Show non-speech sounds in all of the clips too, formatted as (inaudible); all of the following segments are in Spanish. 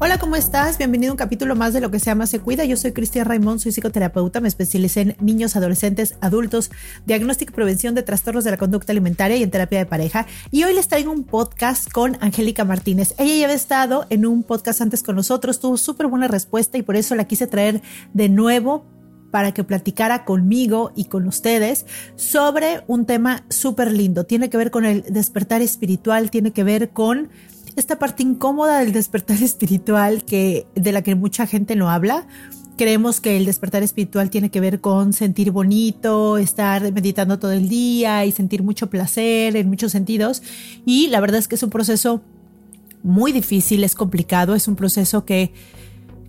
Hola, ¿cómo estás? Bienvenido a un capítulo más de Lo que se llama Se Cuida. Yo soy Cristian Raimond, soy psicoterapeuta, me especialicé en niños, adolescentes, adultos, diagnóstico y prevención de trastornos de la conducta alimentaria y en terapia de pareja. Y hoy les traigo un podcast con Angélica Martínez. Ella ya había estado en un podcast antes con nosotros, tuvo súper buena respuesta y por eso la quise traer de nuevo para que platicara conmigo y con ustedes sobre un tema súper lindo. Tiene que ver con el despertar espiritual, tiene que ver con esta parte incómoda del despertar (laughs) espiritual que, de la que mucha gente no habla. Creemos que el despertar espiritual tiene que ver con sentir bonito, estar meditando todo el día y sentir mucho placer en muchos sentidos. Y la verdad es que es un proceso muy difícil, es complicado, es un proceso que,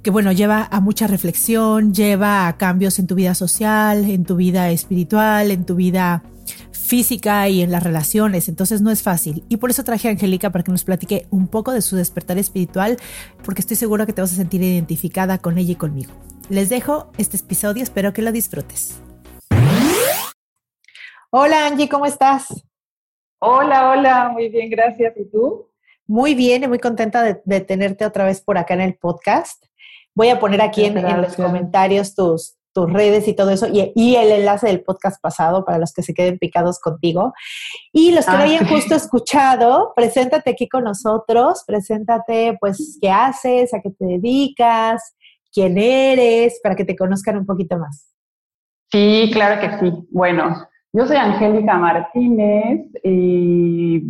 que bueno, lleva a mucha reflexión, lleva a cambios en tu vida social, en tu vida espiritual, en tu vida física y en las relaciones, entonces no es fácil. Y por eso traje a Angélica para que nos platique un poco de su despertar espiritual, porque estoy segura que te vas a sentir identificada con ella y conmigo. Les dejo este episodio, espero que lo disfrutes. Hola Angie, ¿cómo estás? Hola, hola, muy bien, gracias. ¿Y tú? Muy bien y muy contenta de, tenerte otra vez por acá en el podcast. Voy a poner aquí en, en, los comentarios tus, tus redes y todo eso, y, el enlace del podcast pasado para los que se queden picados contigo. Y los que no hayan justo escuchado, preséntate aquí con nosotros, preséntate, pues, qué haces, a qué te dedicas, quién eres, para que te conozcan un poquito más. Sí, claro que sí. Bueno, yo soy Angélica Martínez y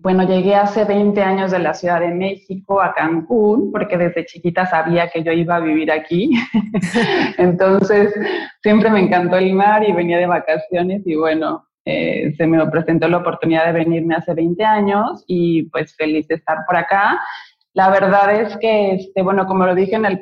bueno, llegué hace 20 años de la Ciudad de México a Cancún, porque desde chiquita sabía que yo iba a vivir aquí. (laughs) Entonces, siempre me encantó el mar y venía de vacaciones y bueno, eh, se me presentó la oportunidad de venirme hace 20 años y pues feliz de estar por acá. La verdad es que, este, bueno, como lo dije en el,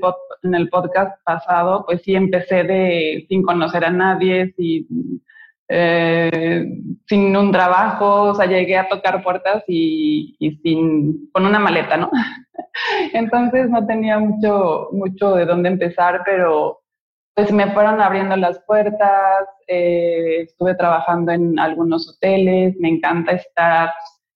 podcast pasado, pues sí empecé de, sin conocer a nadie, sin eh, sin un trabajo, o sea, llegué a tocar puertas y, sin, con una maleta, ¿no? (laughs) Entonces no tenía mucho, mucho de dónde empezar, pero pues me fueron abriendo las puertas, eh, estuve trabajando en algunos hoteles, me encanta estar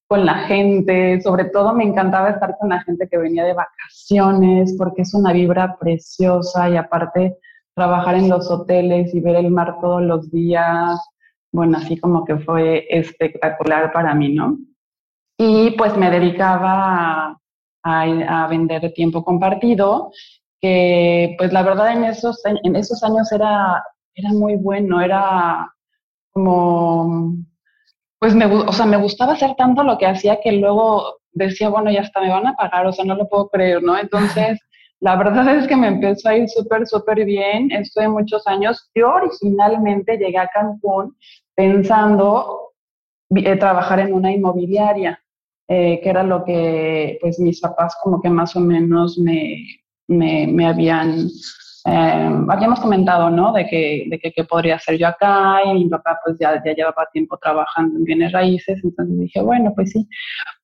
con la gente, sobre todo me encantaba estar con la gente que venía de vacaciones, porque es una vibra preciosa y aparte trabajar en los hoteles y ver el mar todos los días, bueno, así como que fue espectacular para mí, ¿no? Y pues me dedicaba a, vender tiempo compartido, que pues la verdad en esos, en esos años era, era muy bueno, era como, pues me, o sea, me gustaba hacer tanto lo que hacía que luego decía, bueno, ya hasta me van a pagar, o sea, no lo puedo creer, ¿no? Entonces (laughs) la verdad es que me empezó a ir súper, súper bien. Estuve muchos años. Yo originalmente llegué a Cancún pensando eh, trabajar en una inmobiliaria, eh, que era lo que pues mis papás como que más o menos me, me, habían, eh, habíamos comentado, ¿no? De que, de que, podría hacer yo acá y mi papá pues ya, ya llevaba tiempo trabajando en bienes raíces, entonces dije, bueno, pues sí,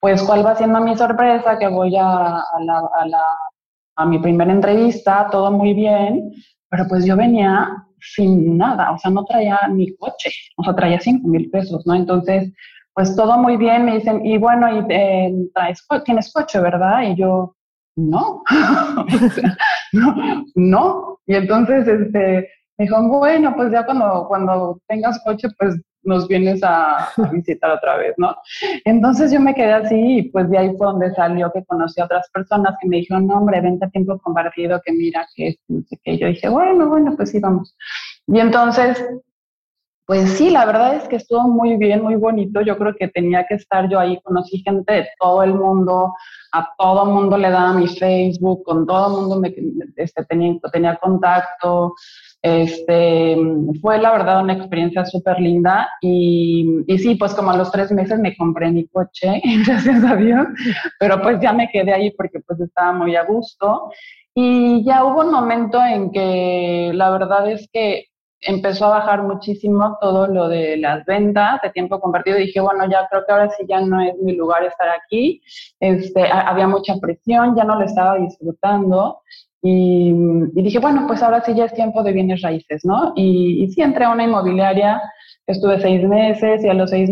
pues cuál va siendo mi sorpresa, que voy a, a la, a la a mi primera entrevista, todo muy bien, pero pues yo venía sin nada, o sea, no traía ni coche, o sea, traía cinco mil pesos, ¿no? Entonces, pues todo muy bien, me dicen, y bueno, y, eh, tienes coche, ¿verdad? Y yo, no, (laughs) no, (laughs) no. Y entonces, este, me dijo, bueno, pues ya cuando, cuando tengas coche, pues nos vienes a, visitar otra vez, ¿no? Entonces yo me quedé así y pues de ahí fue donde salió que conocí a otras personas que me dijeron, no, hombre, vente a tiempo compartido, que mira, que no sé qué. Yo dije, bueno, bueno, pues sí, vamos. Y entonces, pues sí, la verdad es que estuvo muy bien, muy bonito. Yo creo que tenía que estar yo ahí, conocí gente de todo el mundo, a todo mundo le daba mi Facebook, con todo el mundo me, este, tenía, tenía contacto. Este, fue la verdad una experiencia súper linda y, sí, pues como a los tres meses me compré mi coche, (laughs) gracias a Dios, pero pues ya me quedé ahí porque pues estaba muy a gusto. Y ya hubo un momento en que la verdad es que empezó a bajar muchísimo todo lo de las ventas de tiempo compartido. Dije, bueno, ya creo que ahora sí ya no es mi lugar estar aquí. Este, había mucha presión, ya no lo estaba disfrutando. Y, dije, bueno, pues ahora sí ya es tiempo de bienes raíces, ¿no? Y, y sí entré a una inmobiliaria, estuve seis meses y a los seis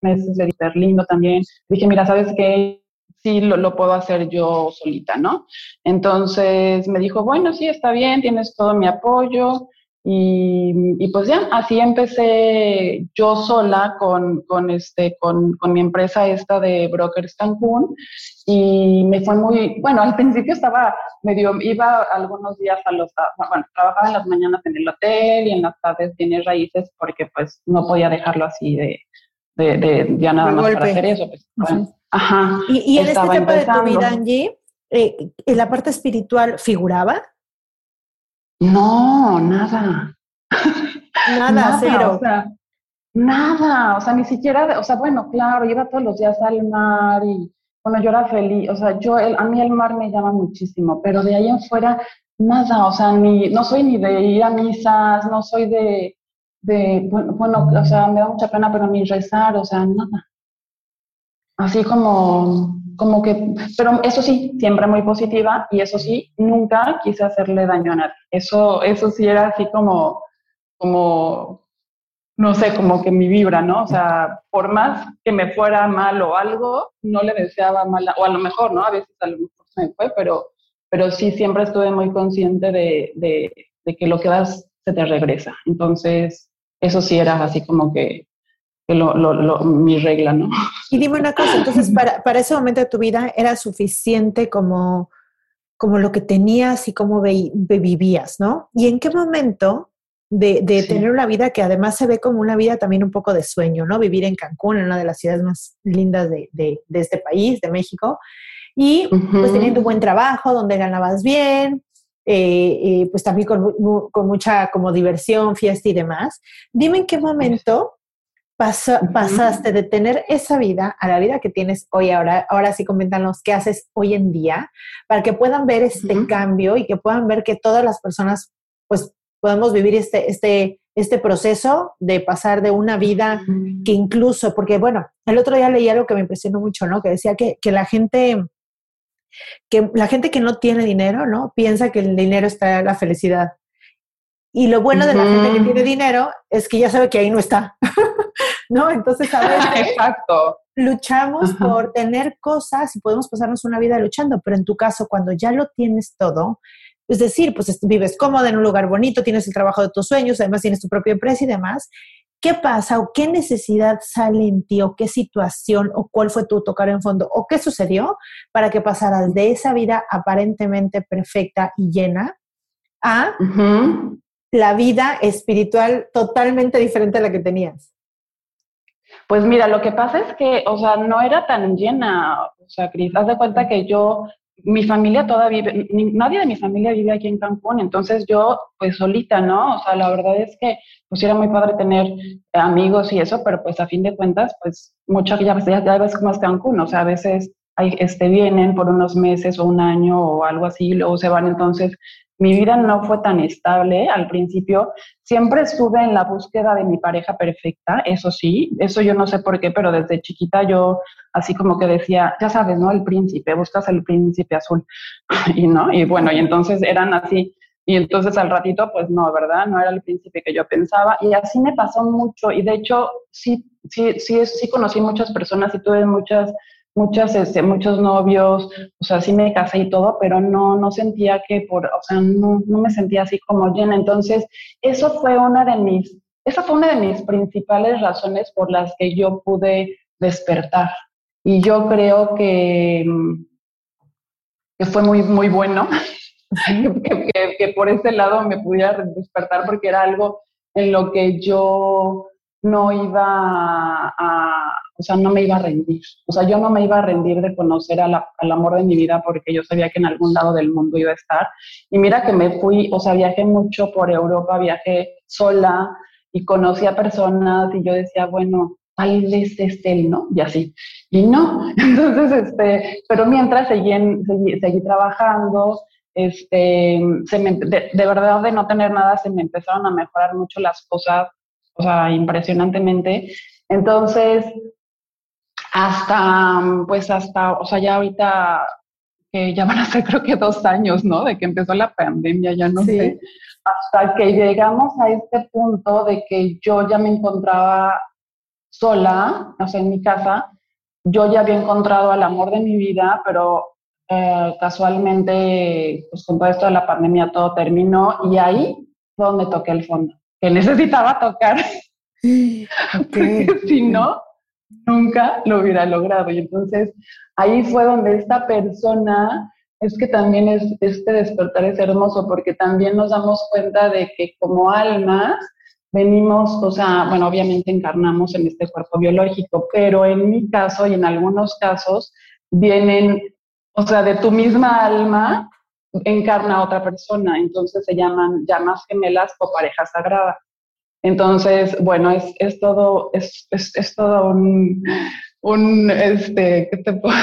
meses le dije, lindo también. Dije, mira, ¿sabes qué? Sí, lo, lo, puedo hacer yo solita, ¿no? Entonces me dijo, bueno, sí, está bien, tienes todo mi apoyo. Y, pues ya, así empecé yo sola con, con, este, con, con mi empresa esta de Brokers Cancún y me fue muy, bueno, al principio estaba medio, iba algunos días a los, bueno, trabajaba en las mañanas en el hotel y en las tardes tiene raíces porque pues no podía dejarlo así de, de, de ya nada más para hacer eso. Pues, ajá. ¿Y, y en este tiempo de tu vida, Angie, eh, ¿en la parte espiritual figuraba? No, nada. Nada, cero. O sea, nada, o sea, ni siquiera, o sea, bueno, claro, iba todos los días al mar y, bueno, yo era feliz, o sea, yo, a mí el mar me llama muchísimo, pero de ahí en fuera, nada, o sea, ni, no soy ni de ir a misas, no soy de, de bueno, bueno, o sea, me da mucha pena, pero ni rezar, o sea, nada. Así como, como que, pero eso sí, siempre muy positiva y eso sí, nunca quise hacerle daño a nadie. Eso, eso sí era así como, como, no sé, como que mi vibra, ¿no? O sea, por más que me fuera mal o algo, no le deseaba mal, o a lo mejor, ¿no? A veces a lo mejor se me fue, pero, pero sí siempre estuve muy consciente de, de, de que lo que das se te regresa. Entonces, eso sí era así como que lo, lo, mi regla, ¿no? Y dime una cosa, entonces (laughs) para, para, ese momento de tu vida era suficiente como, como lo que tenías y cómo vivías, ¿no? ¿Y en qué momento de, de tener una vida que además se ve como una vida también un poco de sueño, ¿no? Vivir en Cancún, en una de las ciudades más lindas de, de, de este país, de México, y pues teniendo un buen trabajo, donde ganabas bien, eh, eh, pues también con, con, mucha como diversión, fiesta y demás. Dime en qué momento pasaste de tener esa vida a la vida que tienes hoy, ahora, ahora sí coméntanos qué haces hoy en día, para que puedan ver este cambio y que puedan ver que todas las personas, pues, podemos vivir este, este, este proceso de pasar de una vida que incluso, porque bueno, el otro día leí algo que me impresionó mucho, ¿no? Que decía que, que la gente que la gente que no tiene dinero, ¿no? Piensa que el dinero está la felicidad. Y lo bueno de la gente que tiene dinero es que ya sabe que ahí no está. (laughs) ¿No? Entonces, a veces (laughs) Exacto. luchamos por tener cosas y podemos pasarnos una vida luchando, pero en tu caso, cuando ya lo tienes todo, es decir, pues vives cómodo en un lugar bonito, tienes el trabajo de tus sueños, además tienes tu propia empresa y demás, ¿qué pasa o qué necesidad sale en ti o qué situación o cuál fue tu tocar en fondo o qué sucedió para que pasaras de esa vida aparentemente perfecta y llena a la vida espiritual totalmente diferente a la que tenías? Pues mira, lo que pasa es que, o sea, no era tan llena, o sea, Cris, haz de cuenta que yo, mi familia todavía vive, nadie de mi familia vive aquí en Cancún, entonces yo, pues solita, ¿no? O sea, la verdad es que, pues era muy padre tener amigos y eso, pero pues a fin de cuentas, pues mucho ya, ya, ves cómo es Cancún, o sea, a veces este, vienen por unos meses o un año o algo así, luego se van, entonces mi vida no fue tan estable al principio. Siempre estuve en la búsqueda de mi pareja perfecta, eso sí, eso yo no sé por qué, pero desde chiquita yo así como que decía, ya sabes, ¿no? El príncipe, buscas el príncipe azul. (laughs) y no, y bueno, y entonces eran así y entonces al ratito, pues no, ¿verdad? No era el príncipe que yo pensaba. Y así me pasó mucho. Y de hecho, sí, sí, sí, sí conocí muchas personas y tuve muchas, muchas, este, muchos novios. O sea, sí me casé y todo, pero no, no sentía que por, o sea, no, no me sentía así como llena. Entonces, eso fue una de mis, esa fue una de mis principales razones por las que yo pude despertar. Y yo creo que, que fue muy, muy bueno (laughs) que, por ese lado me pudiera despertar porque era algo en lo que yo no iba a, o sea, no me iba a rendir. O sea, yo no me iba a rendir de conocer al amor de mi vida porque yo sabía que en algún lado del mundo iba a estar. Y mira que me fui, o sea, viajé mucho por Europa, viajé sola y conocí a personas y yo decía, bueno, tal vez es él, ¿no? Y así. Y no. (laughs) Entonces, este, pero mientras seguí, seguí, seguí trabajando, este, se de, verdad de no tener nada se me empezaron a mejorar mucho las cosas, o sea, impresionantemente. Entonces, hasta, pues hasta, o sea, ya ahorita, que ya van a ser creo que dos años, ¿no? De que empezó la pandemia, ya no sé, hasta que llegamos a este punto de que yo ya me encontraba sola, o sea, en mi casa, yo ya había encontrado al amor de mi vida, pero eh, casualmente, pues con todo esto de la pandemia todo terminó y ahí fue donde toqué el fondo, que necesitaba tocar, (laughs) porque si no, nunca lo hubiera logrado. Y entonces ahí fue donde esta persona, es que también es, este despertar es hermoso, porque también nos damos cuenta de que como almas, venimos, o sea, bueno, obviamente encarnamos en este cuerpo biológico, pero en mi caso y en algunos casos vienen o sea, de tu misma alma encarna a otra persona, entonces se llaman llamas gemelas o pareja sagrada. Entonces, bueno, es, es todo, es, es, es, todo un, un, este, ¿qué te puedo?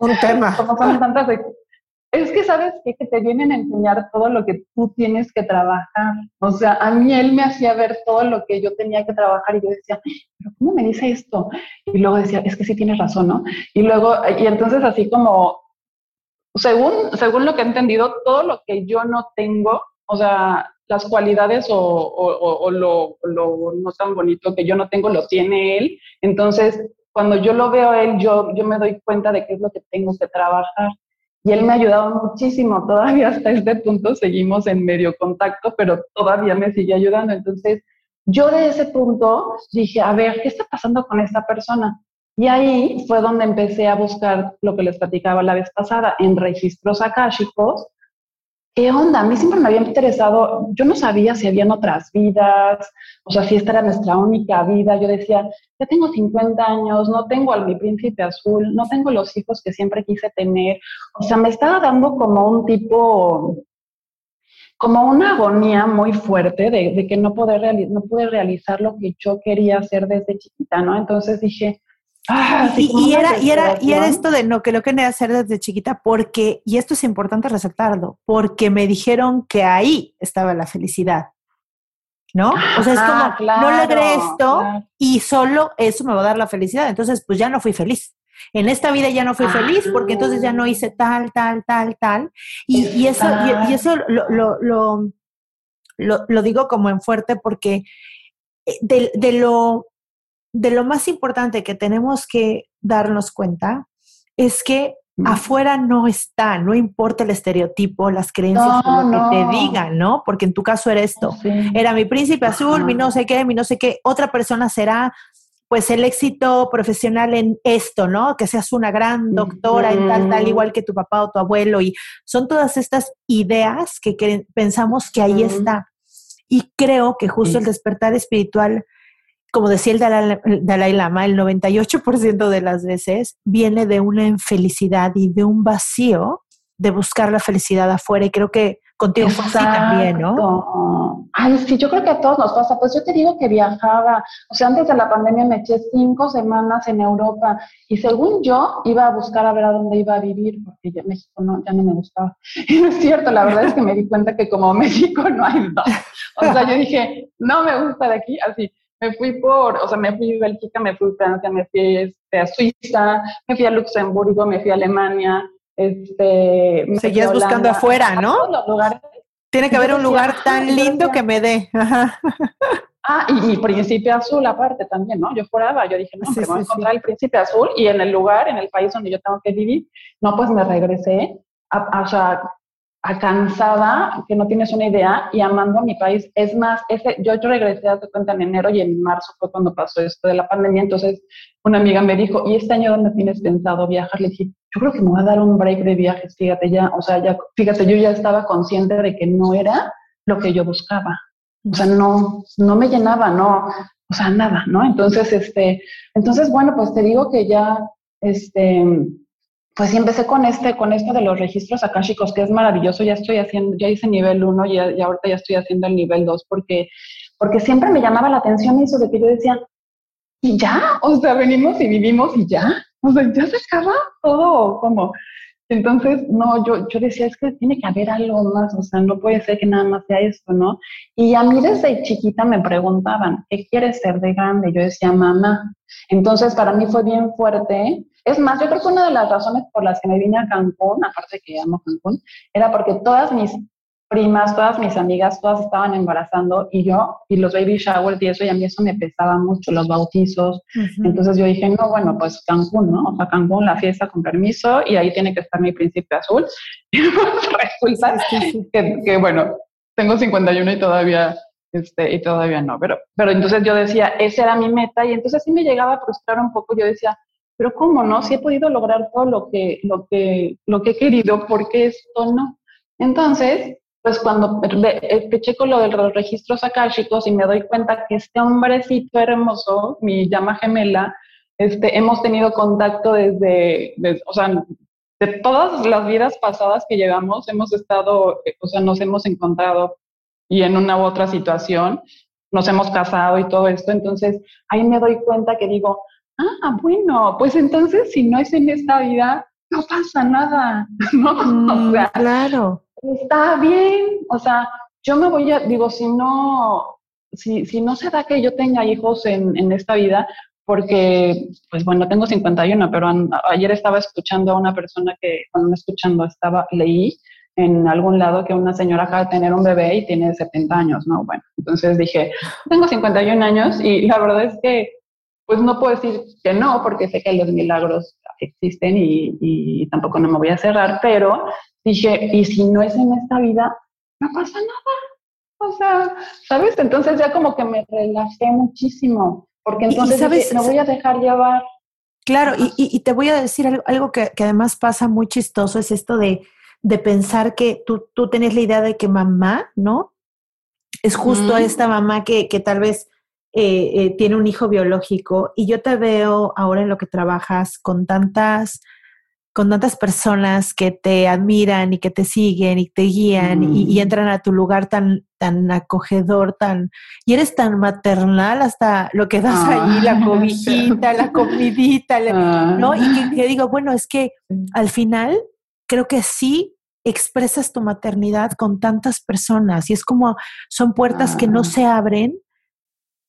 Un tema. Como son tantas, es que sabes qué? que te vienen a enseñar todo lo que tú tienes que trabajar. O sea, a mí él me hacía ver todo lo que yo tenía que trabajar y yo decía, pero ¿cómo me dice esto? Y luego decía, es que sí tienes razón, ¿no? Y luego, y entonces así como, según, según lo que he entendido, todo lo que yo no tengo, o sea, las cualidades o, lo, no tan bonito que yo no tengo, lo tiene él. Entonces, cuando yo lo veo a él, yo, yo me doy cuenta de qué es lo que tengo que trabajar. Y él me ha ayudado muchísimo, todavía hasta este punto seguimos en medio contacto, pero todavía me sigue ayudando. Entonces, yo de ese punto dije, a ver, ¿qué está pasando con esta persona? Y ahí fue donde empecé a buscar lo que les platicaba la vez pasada, en registros akáshicos, ¿qué onda? A mí siempre me había interesado, yo no sabía si habían otras vidas, o sea, si esta era nuestra única vida. Yo decía, ya tengo 50 años, no tengo al mi príncipe azul, no tengo los hijos que siempre quise tener. O sea, me estaba dando como un tipo, como una agonía muy fuerte de, que no, poder no pude realizar lo que yo quería hacer desde chiquita, ¿no? Entonces dije, Ah, y, era, y, era, y era esto de no, que lo quería hacer desde chiquita, porque, y esto es importante resaltarlo, porque me dijeron que ahí estaba la felicidad. ¿No? O sea, es como, no logré esto y solo eso me va a dar la felicidad. Entonces, pues ya no fui feliz. En esta vida ya no fui feliz porque entonces ya no hice tal, tal, tal, tal. Y, y eso, y, eso lo, lo, lo, lo, digo como en fuerte porque eh, de, de lo de lo más importante que tenemos que darnos cuenta es que afuera no está, no importa el estereotipo, las creencias, lo que te digan, ¿no? Porque en tu caso era esto, era mi príncipe azul, mi no sé qué, mi no sé qué, otra persona será pues el éxito profesional en esto, ¿no? Que seas una gran doctora en tal, tal, igual que tu papá o tu abuelo. Y son todas estas ideas que, pensamos que ahí está. Y creo que justo el despertar espiritual como decía el Dalai, Lama, el 98% de las veces viene de una infelicidad y de un vacío de buscar la felicidad afuera. Y creo que contigo fue así también, ¿no? Ay, sí, yo creo que a todos nos pasa. Pues yo te digo que viajaba, o sea, antes de la pandemia me eché cinco semanas en Europa y según yo iba a buscar a ver a dónde iba a vivir, porque ya México no, ya no me gustaba. (laughs) Y no es cierto, la verdad es que me di cuenta que como México no hay dos. O sea, yo dije, no me gusta de aquí, así me fui por, o sea, me fui a Bélgica, me fui a Francia, me fui este, a Suiza, me fui a Luxemburgo, me fui a Alemania, este... Seguías buscando afuera, ¿no? los lugares, Tiene que haber un lugar tan lindo que me dé. Ah, y príncipe azul aparte también, ¿no? Yo juraba, yo dije, no, sí, voy a encontrar el príncipe azul y en el lugar, en el país donde yo tengo que vivir. No, pues me regresé, a, o sea, a cansada, que no tienes una idea, y amando a mi país. Es más, ese, yo, yo regresé a cuenta en enero y en marzo fue cuando pasó esto de la pandemia. Entonces, una amiga me dijo, ¿y este año dónde tienes pensado viajar? Le dije, yo creo que me voy a dar un break de viajes, fíjate ya, o sea, ya, fíjate, yo ya estaba consciente de que no era lo que yo buscaba. O sea, no, no me llenaba, no, o sea, nada, ¿no? Entonces, este, entonces, bueno, pues te digo que ya, este, pues sí empecé con este, con esto de los registros akáshicos, que es maravilloso, ya estoy haciendo, ya hice nivel 1 y, ahorita ya estoy haciendo el nivel 2 porque, porque siempre me llamaba la atención eso de que yo decía, y ya, o sea, venimos y vivimos y ya, o sea, ya se acaba todo, como, entonces, no, yo, yo decía, es que tiene que haber algo más, o sea, no puede ser que nada más sea esto, ¿no? Y a mí desde chiquita me preguntaban, ¿qué quieres ser de grande? Yo decía, mamá. Entonces, para mí fue bien fuerte. Es más, yo creo que una de las razones por las que me vine a Cancún, aparte que amo Cancún, era porque todas mis primas, todas mis amigas, todas estaban embarazando y yo, y los baby showers y eso, y a mí eso me pesaba mucho, los bautizos. Entonces yo dije, no, bueno, pues Cancún, ¿no? O sea, Cancún, la fiesta con permiso, y ahí tiene que estar mi príncipe azul. (laughs) Y resulta Que, que, bueno, tengo 51 y todavía, este, y todavía no, pero, pero entonces yo decía, esa era mi meta, y entonces sí me llegaba a frustrar un poco, yo decía, pero ¿cómo no? Si he podido lograr todo lo que, lo que, lo que he querido, ¿por qué esto no? Entonces, pues cuando eh, checo lo de los registros akáshicos y me doy cuenta que este hombrecito hermoso, mi llama gemela, este, hemos tenido contacto desde, o sea, de todas las vidas pasadas que llevamos, hemos estado, eh, o sea, nos hemos encontrado y en una u otra situación, nos hemos casado y todo esto, entonces ahí me doy cuenta que digo, ah, bueno, pues entonces si no es en esta vida, no pasa nada, (laughs) ¿no? Mm, claro está bien, o sea, yo me voy a, digo, si no, si, si no se da que yo tenga hijos en, en esta vida, porque, pues bueno, tengo 51, pero ayer estaba escuchando a una persona que, cuando me escuchando, estaba, leí en algún lado que una señora acaba de tener un bebé y tiene 70 años, ¿no? Bueno, entonces dije, tengo 51 años y la verdad es que, pues no puedo decir que no, porque sé que los milagros existen y, y tampoco no me voy a cerrar, pero dije, y si no es en esta vida, no pasa nada. O sea, ¿sabes? Entonces ya como que me relajé muchísimo, porque entonces ¿sabes? me voy a dejar llevar. Claro, y, y, te voy a decir algo, algo que, que, además pasa muy chistoso, es esto de, de pensar que tú, tú tenés la idea de que mamá, ¿no? Es justo mm. esta mamá que, que tal vez eh, eh, tiene un hijo biológico y yo te veo ahora en lo que trabajas con tantas con tantas personas que te admiran y que te siguen y te guían y, entran a tu lugar tan, tan acogedor, tan, y eres tan maternal hasta lo que das ahí, (laughs) la ah. cobijita, la comidita, ¿no? Y que, que, digo, bueno, es que al final creo que sí expresas tu maternidad con tantas personas y es como son puertas que no ah. se abren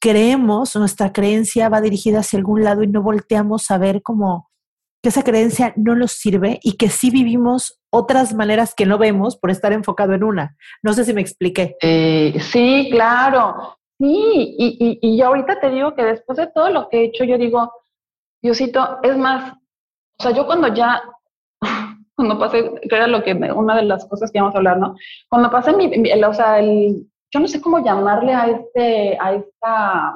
creemos, nuestra creencia va dirigida hacia algún lado y no volteamos a ver como que esa creencia no nos sirve y que sí vivimos otras maneras que no vemos por estar enfocado en una. No sé si me expliqué. Eh, sí, claro. Sí, y, y, y yo ahorita te digo que después de todo lo que he hecho, yo digo, Diosito, es más, o sea, yo cuando ya, (laughs) cuando pasé, que era lo que, me- una de las cosas que íbamos a hablar, ¿no? Cuando pasé mi, o sea, el, yo no sé cómo llamarle a este, a esta,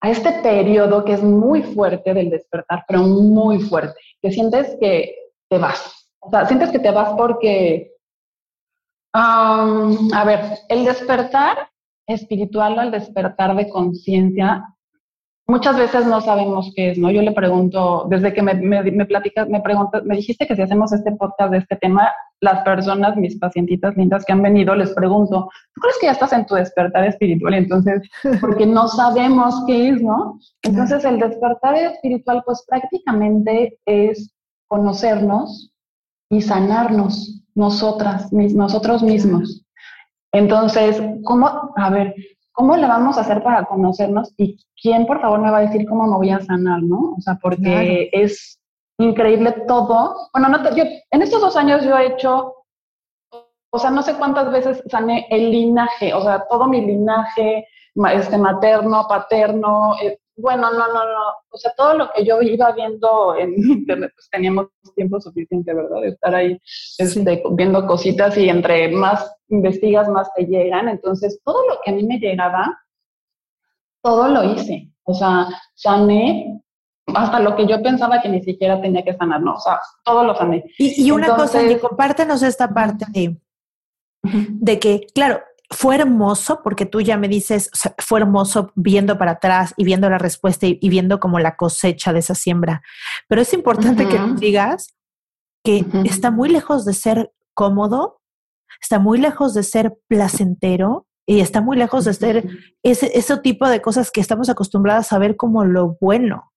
a este periodo que es muy fuerte del despertar, pero muy fuerte, que sientes que te vas. O sea, sientes que te vas porque, a ver, el despertar espiritual o el despertar de conciencia, muchas veces no sabemos qué es, ¿no? Yo le pregunto, desde que me, me, me platicas, me preguntas, me dijiste que si hacemos este podcast de este tema, las personas, mis pacientitas lindas que han venido, les pregunto, ¿tú crees que ya estás en tu despertar espiritual? Entonces, (laughs) porque no sabemos qué es, ¿no? Entonces, el despertar espiritual, pues prácticamente es conocernos y sanarnos nosotras, mis- nosotros mismos. Entonces, ¿cómo, a ver, cómo le vamos a hacer para conocernos? Y quién, por favor, me va a decir cómo me voy a sanar, ¿no? O sea, porque es increíble todo. Bueno, no te- yo, en estos dos años yo he hecho, o sea, no sé cuántas veces sané el linaje, o sea, todo mi linaje, este, materno, paterno, eh, bueno, no, no, no, o sea, todo lo que yo iba viendo en (laughs) internet, pues teníamos tiempo suficiente, ¿verdad? De estar ahí este, viendo cositas y entre más investigas, más te llegan. Entonces, todo lo que a mí me llegaba, todo lo hice. O sea, sané hasta lo que yo pensaba que ni siquiera tenía que sanar, no, o sea, todo lo sané. Y, y una cosa, Andy, compártenos esta parte de, de que, claro, fue hermoso porque tú ya me dices, o sea, fue hermoso viendo para atrás y viendo la respuesta y, y viendo como la cosecha de esa siembra. Pero es importante que nos digas que está muy lejos de ser cómodo, está muy lejos de ser placentero y está muy lejos de ser ese, ese tipo de cosas que estamos acostumbradas a ver como lo bueno.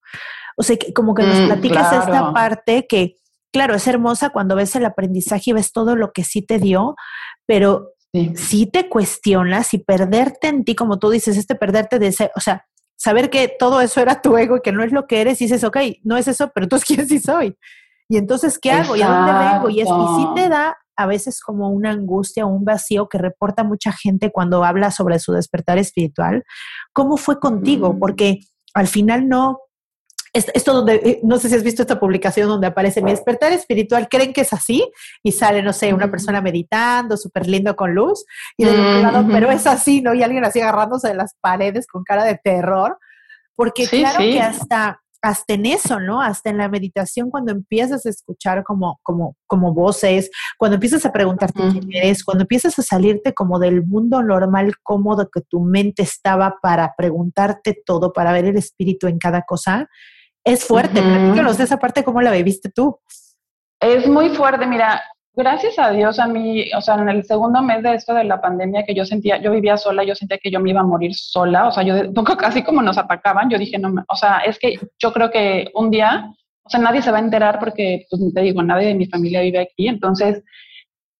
O sea, que como que nos Mm, platicas esta parte que, claro, es hermosa cuando ves el aprendizaje y ves todo lo que sí te dio, pero Sí. sí te cuestionas y perderte en ti, como tú dices, este perderte de ese, o sea, saber que todo eso era tu ego y que no es lo que eres y dices, ok, no es eso, pero entonces (laughs) quién sí soy. Y entonces, ¿qué hago? ¿Y a dónde vengo? Y, es, y sí te da a veces como una angustia o un vacío que reporta mucha gente cuando habla sobre su despertar espiritual. ¿Cómo fue contigo? Ujú. Porque al final no, es- esto donde, eh, no sé si has visto esta publicación donde aparece mi despertar espiritual, creen que es así y sale, no sé, una persona meditando, súper lindo con luz, y del otro lado, pero es así, ¿no? Y alguien así agarrándose de las paredes con cara de terror, porque Sí, claro sí. que hasta, hasta en eso, ¿no? Hasta en la meditación, cuando empiezas a escuchar como, como, como voces, cuando empiezas a preguntarte quién eres, cuando empiezas a salirte como del mundo normal, cómodo que tu mente estaba para preguntarte todo, para ver el espíritu en cada cosa, es fuerte. Ujú. Platícanos de esa parte, ¿cómo la viviste tú? Es muy fuerte, mira, gracias a Dios a mí, o sea, en el segundo mes de esto de la pandemia que yo sentía, yo vivía sola, yo sentía que yo me iba a morir sola, o sea, yo (laughs) casi como nos atacaban, yo dije, no, o sea, es que yo creo que un día, o sea, nadie se va a enterar porque, pues te digo, nadie de mi familia vive aquí, entonces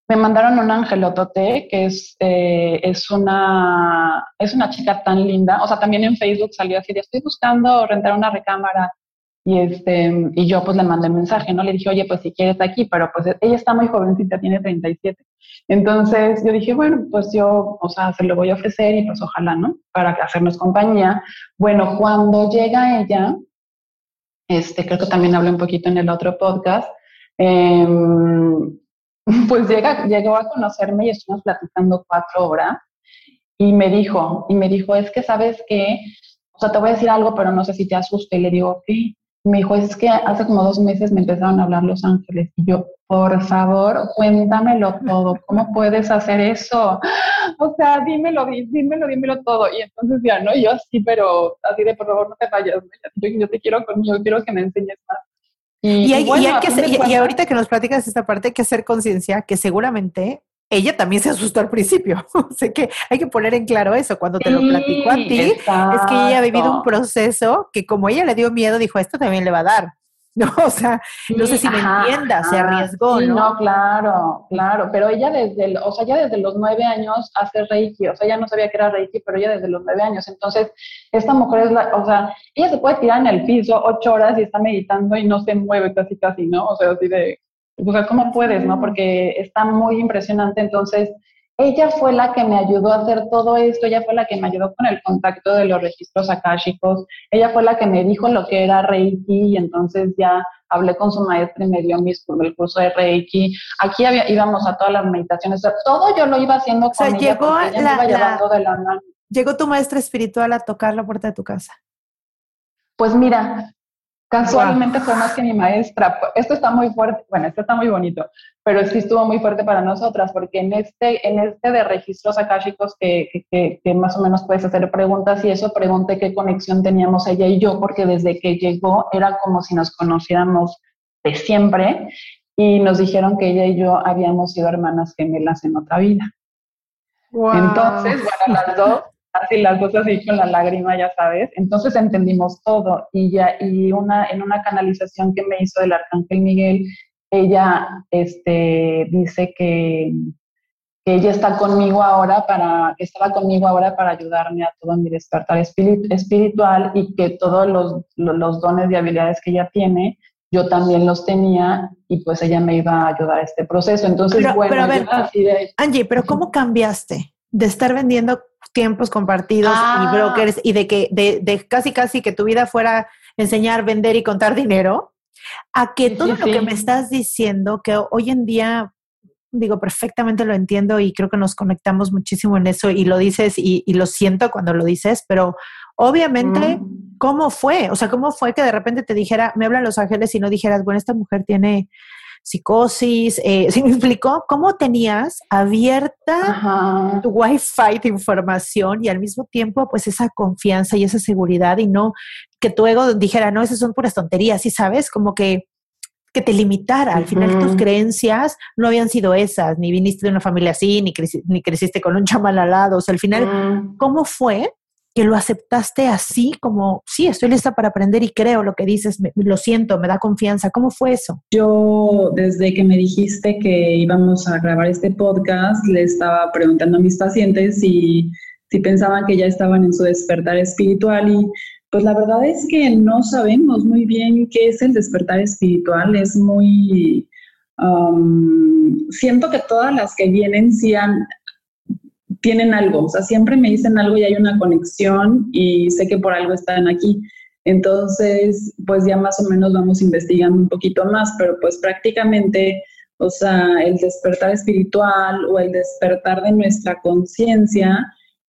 me mandaron un angelotote que es, eh, es, una, es una chica tan linda, o sea, también en Facebook salió así de, estoy buscando rentar una recámara y, este, y yo pues le mandé mensaje, ¿no? Le dije, oye, pues si quieres aquí, pero pues ella está muy jovencita, tiene 37. Entonces yo dije, bueno, pues yo, o sea, se lo voy a ofrecer y pues ojalá, ¿no? Para hacernos compañía. Bueno, cuando llega ella, este, creo que también hablé un poquito en el otro podcast, em, (laughs) pues llega, llegó a conocerme y estuvimos platicando cuatro horas y me dijo, y me dijo, es que sabes que, o sea, te voy a decir algo, pero no sé si te asuste. Y le digo, ¿qué? Me dijo, es que hace como dos meses me empezaron a hablar los ángeles. Y yo, por favor, cuéntamelo todo. ¿Cómo puedes hacer eso? O sea, dímelo, dí- dímelo, dímelo todo. Y entonces ya, ¿no? Yo así, pero así de, por favor, no te vayas. Yo, yo te quiero conmigo, quiero que me enseñes más. Y, hay, que y, ahorita que nos platicas esta parte, hay que hacer conciencia que seguramente ella también se asustó al principio. (laughs) sé que hay que poner en claro eso. Cuando te lo platico a ti, es que ella ha vivido un proceso que como ella le dio miedo, dijo, esto también le va a dar. (laughs) ¿no? O sea, no sé si me entienda, se arriesgó, ¿no? No, claro, claro, pero ella desde, o sea, ya desde los nueve años hace Reiki, o sea, ya no sabía que era Reiki, pero ella desde los nueve años, entonces, esta mujer es la, o sea, ella se puede tirar en el piso ocho horas y está meditando y no se mueve casi, casi, ¿no? O sea, así de, o sea, ¿cómo puedes, no? Porque está muy impresionante, entonces, ella fue la que me ayudó a hacer todo esto, ella fue la que me ayudó con el contacto de los registros akáshicos, ella fue la que me dijo lo que era Reiki y entonces ya hablé con su maestra y me dio mis, el curso de Reiki. Aquí íbamos a todas las meditaciones, todo yo lo iba haciendo con ella llegó la, Llegó tu maestra espiritual a tocar la puerta de tu casa. Pues mira, Casualmente fue más que mi maestra. Esto está muy fuerte, bueno, esto está muy bonito, pero sí estuvo muy fuerte para nosotras, porque en este, en este de registros akáshicos que, que, que, más o menos puedes hacer preguntas y eso, pregunté qué conexión teníamos ella y yo, porque desde que llegó era como si nos conociéramos de siempre y nos dijeron que ella y yo habíamos sido hermanas gemelas en otra vida. Entonces, bueno, las dos así las dos así con la lágrima, ya sabes. Entonces entendimos todo y ya y una en una canalización que me hizo del arcángel Miguel, ella este dice que, que ella está conmigo ahora para que estaba conmigo ahora para ayudarme a todo mi despertar espiritual y que todos los, los dones y habilidades que ella tiene yo también los tenía y pues ella me iba a ayudar a este proceso. Entonces, bueno, pero a ver, Angie, pero ¿cómo cambiaste de estar vendiendo tiempos compartidos y ah. brokers y de que de, casi casi que tu vida fuera enseñar, vender y contar dinero, a que todo lo que me estás diciendo, que hoy en día, digo, perfectamente lo entiendo y creo que nos conectamos muchísimo en eso y lo dices y, lo siento cuando lo dices, pero obviamente, mm. ¿cómo fue? O sea, ¿cómo fue que de repente te dijera, me hablan los ángeles y no dijeras, bueno, esta mujer tiene psicosis, eh, ¿sí me explicó? ¿Cómo tenías abierta tu wifi de información y al mismo tiempo pues esa confianza y esa seguridad y no que tu ego dijera, no, esas son puras tonterías, ¿sí sabes? Como que que te limitara. Al final tus creencias no habían sido esas, ni viniste de una familia así, ni, ni creciste con un chamal al lado. O sea, al final, ¿cómo fue que lo aceptaste así como, sí, estoy lista para aprender y creo lo que dices, lo siento, me da confianza. ¿Cómo fue eso? Yo, desde que me dijiste que íbamos a grabar este podcast, le estaba preguntando a mis pacientes si, si pensaban que ya estaban en su despertar espiritual y pues la verdad es que no sabemos muy bien qué es el despertar espiritual, es muy... Siento que todas las que vienen sí han, tienen algo, o sea, siempre me dicen algo y hay una conexión y sé que por algo están aquí. Entonces, pues ya más o menos vamos investigando un poquito más, pero pues prácticamente, o sea, el despertar espiritual o el despertar de nuestra conciencia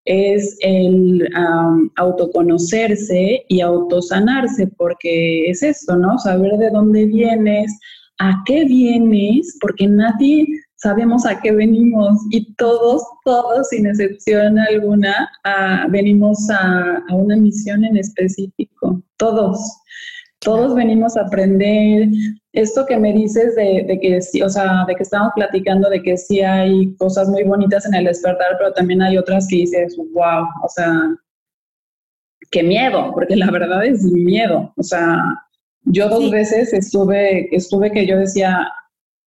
es el autoconocerse y autosanarse, porque es esto, ¿no? Saber de dónde vienes, a qué vienes, porque nadie sabemos a qué venimos y todos, todos, sin excepción alguna, venimos a, una misión en específico, todos. Todos venimos a aprender esto que me dices de, que sí, o sea, de que estamos platicando de que sí hay cosas muy bonitas en el despertar, pero también hay otras que dices, wow, o sea, qué miedo, porque la verdad es miedo. O sea, yo dos veces estuve, estuve que yo decía,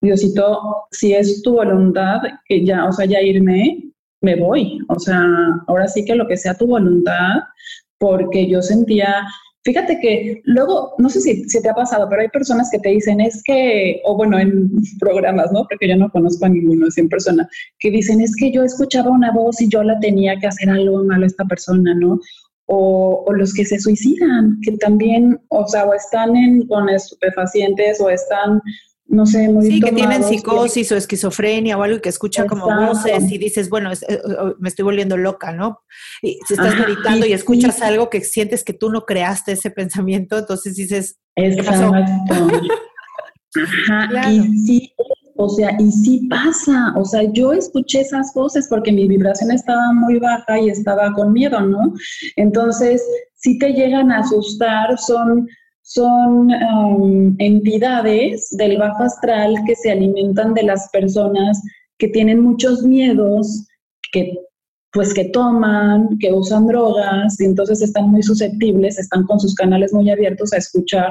Diosito, si es tu voluntad, que ya, o sea, ya irme, me voy. O sea, ahora sí que lo que sea tu voluntad, porque yo sentía, fíjate que luego, no sé si, si te ha pasado, pero hay personas que te dicen, es que, o bueno, en (laughs) programas, ¿no? Porque yo no conozco a ninguno, es en persona, que dicen, es que yo escuchaba una voz y yo la tenía que hacer algo malo a esta persona, ¿no? O, los que se suicidan, que también, o sea, o están con estupefacientes o están no sé, muy Sí, que tienen psicosis o esquizofrenia o algo que escuchan como voces y dices, bueno, eh, me estoy volviendo loca, ¿no? Y si estás meditando y, escuchas algo que sientes que tú no creaste ese pensamiento, entonces dices, ¿qué pasó? Ajá, (laughs) y sí, o sea, y sí pasa, o sea, yo escuché esas voces porque mi vibración estaba muy baja y estaba con miedo, ¿no? Entonces, si te llegan a asustar, son son entidades del bajo astral que se alimentan de las personas que tienen muchos miedos, que pues que toman, que usan drogas, y entonces están muy susceptibles, están con sus canales muy abiertos a escuchar,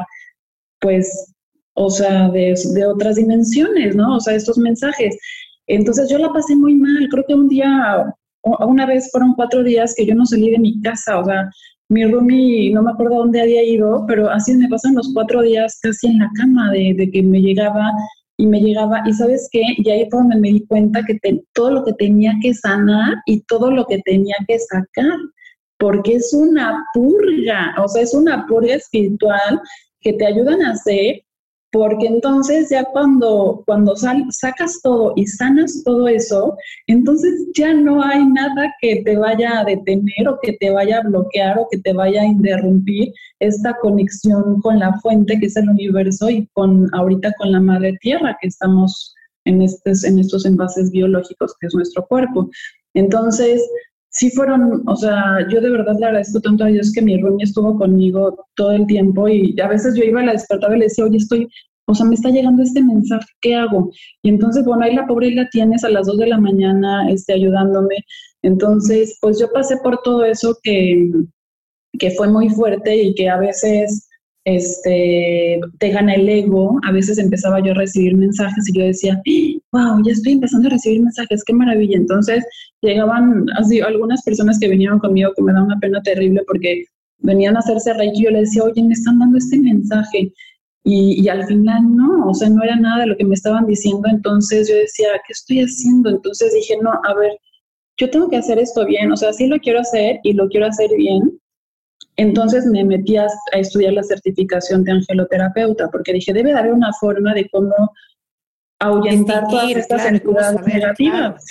pues, o sea, de, de otras dimensiones, ¿no? O sea, estos mensajes. Entonces yo la pasé muy mal, creo que un día, una vez fueron cuatro días que yo no salí de mi casa, o sea, mi roomie, no me acuerdo dónde había ido, pero así me pasan los cuatro días casi en la cama de, de que me llegaba y me llegaba, y sabes qué, y ahí fue donde me di cuenta que todo lo que tenía que sanar y todo lo que tenía que sacar, porque es una purga, o sea, es una purga espiritual que te ayudan a hacer porque entonces ya cuando, cuando sacas todo y sanas todo eso, entonces ya no hay nada que te vaya a detener o que te vaya a bloquear o que te vaya a interrumpir esta conexión con la fuente que es el universo y con ahorita con la madre tierra que estamos en, estos, en estos envases biológicos que es nuestro cuerpo. Entonces, sí fueron, o sea, yo de verdad le agradezco tanto a Dios que mi Rumi estuvo conmigo todo el tiempo y a veces yo iba a la despertada y le decía, oye, estoy, o sea, me está llegando este mensaje, ¿qué hago? Y entonces, bueno, ahí la pobre la tienes a las dos de la mañana este, ayudándome. Entonces, pues yo pasé por todo eso que, que fue muy fuerte y que a veces este, te gana el ego. A veces empezaba yo a recibir mensajes y yo decía, wow, ya estoy empezando a recibir mensajes, qué maravilla. Entonces llegaban así algunas personas que vinieron conmigo que me da una pena terrible porque venían a hacerse reiki y yo les decía, oye, me están dando este mensaje. Y, y, al final no, o sea, no era nada de lo que me estaban diciendo. Entonces yo decía, ¿qué estoy haciendo? Entonces dije, no, a ver, yo tengo que hacer esto bien, o sea, sí lo quiero hacer y lo quiero hacer bien, entonces me metí a, estudiar la certificación de angeloterapeuta porque dije, debe de haber una forma de cómo ahuyentar todas estas entidades negativas.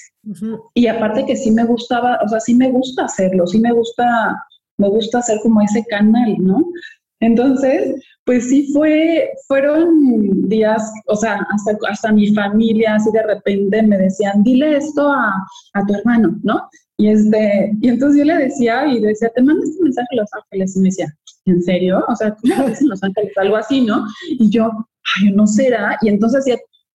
Y aparte que sí me gustaba, o sea, sí me gusta hacerlo, sí me gusta, me gusta hacer como ese canal, ¿no? Entonces, pues sí fue, fueron días, o sea, hasta, hasta mi familia así de repente me decían, dile esto a, a tu hermano, ¿no? Y, este, y entonces yo le decía, y le decía, te mando este mensaje a Los Ángeles. Y me decía, ¿en serio? O sea, ¿cómo ves en Los Ángeles? Algo así, ¿no? Y yo, ay, no será. Y entonces,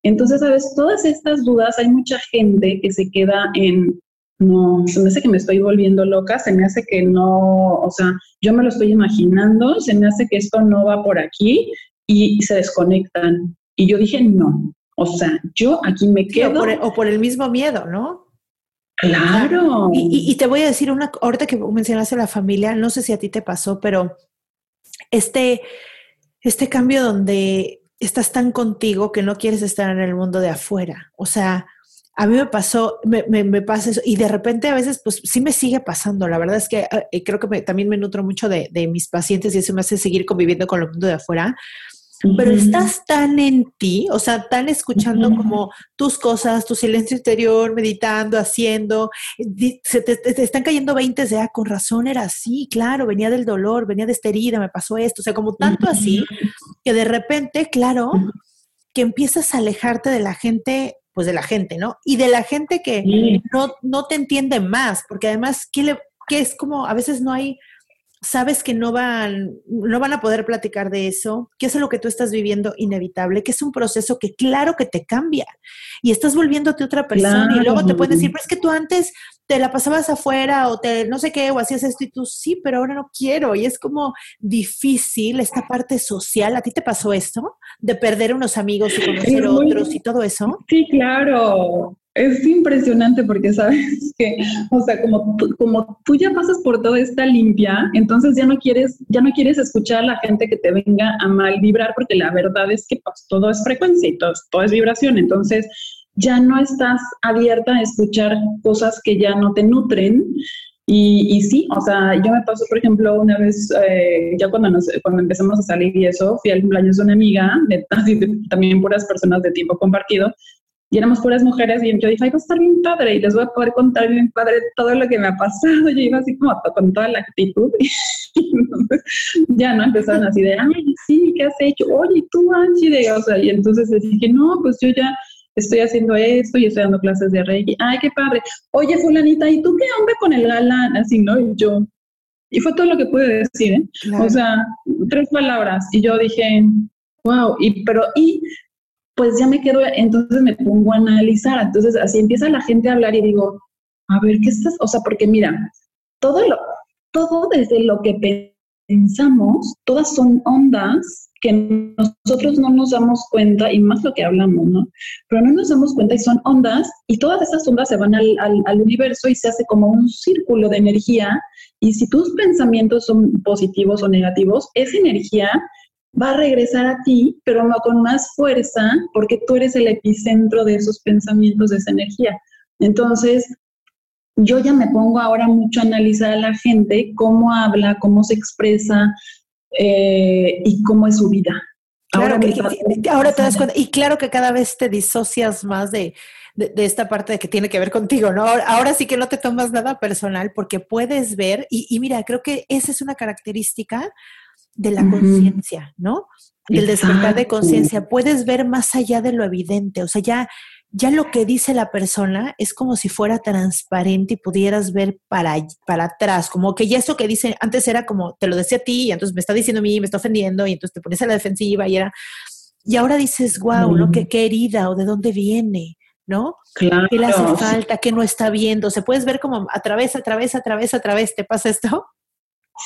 entonces, ¿sabes? Todas estas dudas, hay mucha gente que se queda en, no, se me hace que me estoy volviendo loca, se me hace que no, o sea, yo me lo estoy imaginando, se me hace que esto no va por aquí y, se desconectan. Y yo dije, no, o sea, yo aquí me quedo. o por el mismo miedo, ¿no? Claro. Y, te voy a decir una, ahorita que mencionaste la familia, no sé si a ti te pasó, pero este, este cambio donde estás tan contigo que no quieres estar en el mundo de afuera. O sea, a mí me pasó, me, me, pasa eso, y de repente a veces, pues sí me sigue pasando. La verdad es que eh, creo que también me nutro mucho de, de, mis pacientes y eso me hace seguir conviviendo con el mundo de afuera pero estás tan en ti, o sea, tan escuchando como tus cosas, tu silencio interior, meditando, haciendo, se te, están cayendo 20 de, ah, con razón era así, claro, venía del dolor, venía de esta herida, me pasó esto, o sea, como tanto así, que de repente, claro, que empiezas a alejarte de la gente, pues de la gente, ¿no? Y de la gente que no, no te entiende más, porque además, ¿qué, le, qué es como, a veces no hay sabes que no van, no van a poder platicar de eso, que es lo que tú estás viviendo inevitable, que es un proceso que claro que te cambia y estás volviéndote otra persona y luego te pueden decir, pero es que tú antes te la pasabas afuera o te no sé qué o hacías esto y tú sí, pero ahora no quiero y es como difícil esta parte social. ¿A ti te pasó esto de perder unos amigos y conocer otros y todo eso? Sí, claro es impresionante porque (laughs) sabes que, o sea, como, como tú ya pasas por toda esta limpia, entonces ya no quieres, ya no quieres escuchar a la gente que te venga a mal vibrar, porque la verdad es que pues, todo es frecuencia y todo, es vibración. Entonces ya no estás abierta a escuchar cosas que ya no te nutren. Y, y sí, o sea, yo me pasó, por ejemplo, una vez, eh, ya cuando, nos, cuando empezamos a salir y eso, fui al cumpleaños de una amiga, de, (laughs) también puras personas de tiempo compartido, y éramos puras mujeres y yo dije, ay, va a estar bien padre y les voy a poder contar bien padre todo lo que me ha pasado. Yo iba así como con toda la actitud y entonces (laughs) ya no empezaron así de, ay, sí, ¿qué has hecho? Oye, tú, Angie, o sea, y entonces les dije, no, pues yo ya estoy haciendo esto y estoy dando clases de Reiki. Ay, qué padre. Oye, fulanita, ¿y tú qué hombre con el galán? Así, ¿no? Y yo, y fue todo lo que pude decir, ¿eh? O sea, tres palabras. Y yo dije, wow, y, pero, y pues ya me quedo, entonces me pongo a analizar. Entonces así empieza la gente a hablar y digo, a ver, ¿qué estás? O sea, porque mira, todo lo, todo desde lo que pensamos, todas son ondas que nosotros no nos damos cuenta, y más lo que hablamos, ¿no? Pero no nos damos cuenta y son ondas, y todas esas ondas se van al, al, al universo y se hace como un círculo de energía, y si tus pensamientos son positivos o negativos, esa energía va a regresar a ti, pero no con más fuerza, porque tú eres el epicentro de esos pensamientos, de esa energía. Entonces, yo ya me pongo ahora mucho a analizar a la gente, cómo habla, cómo se expresa eh, y cómo es su vida. ahora, ahora te das cuenta, y claro que cada vez te disocias más de, de, esta parte de que tiene que ver contigo, ¿no? Ahora, sí que no te tomas nada personal porque puedes ver, y, y mira, creo que esa es una característica de la conciencia, ¿no? Del despertar de conciencia. Puedes ver más allá de lo evidente, o sea, ya, ya lo que dice la persona es como si fuera transparente y pudieras ver para, para atrás, como que ya eso que dice, antes era como, te lo decía a ti, y entonces me está diciendo a mí, me está ofendiendo, y entonces te pones a la defensiva y era, y ahora dices, wow, ¿no? ¿Qué, qué herida o de dónde viene? ¿no? Claro. ¿Qué le hace falta? ¿Qué no está viendo? Se puedes ver como a través, a través, a través, a través. ¿Te pasa esto?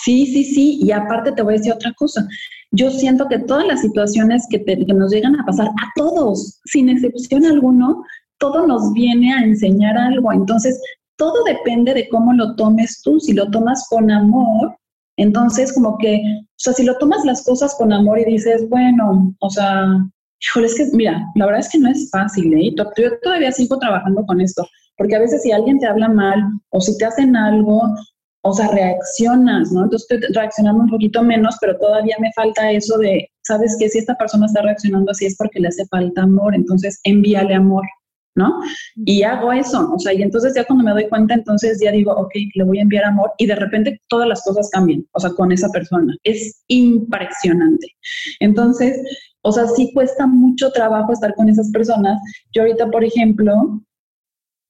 Sí, sí, sí. Y aparte te voy a decir otra cosa. Yo siento que todas las situaciones que, nos llegan a pasar, a todos, sin excepción alguno, todo nos viene a enseñar algo. Entonces, todo depende de cómo lo tomes tú. Si lo tomas con amor, entonces como que, o sea, si lo tomas las cosas con amor y dices, bueno, o sea, híjole, es que, mira, la verdad es que no es fácil, ¿eh? Yo todavía sigo trabajando con esto, porque a veces si alguien te habla mal o si te hacen algo, o sea, reaccionas, ¿no? Entonces estoy reaccionando un poquito menos, pero todavía me falta eso de, ¿sabes qué? Si esta persona está reaccionando así es porque le hace falta amor, entonces envíale amor, ¿no? Y hago eso, o sea, y entonces ya cuando me doy cuenta, entonces ya digo, ok, le voy a enviar amor y de repente todas las cosas cambian, o sea, con esa persona. Es impresionante. Entonces, o sea, sí cuesta mucho trabajo estar con esas personas. Yo ahorita, por ejemplo,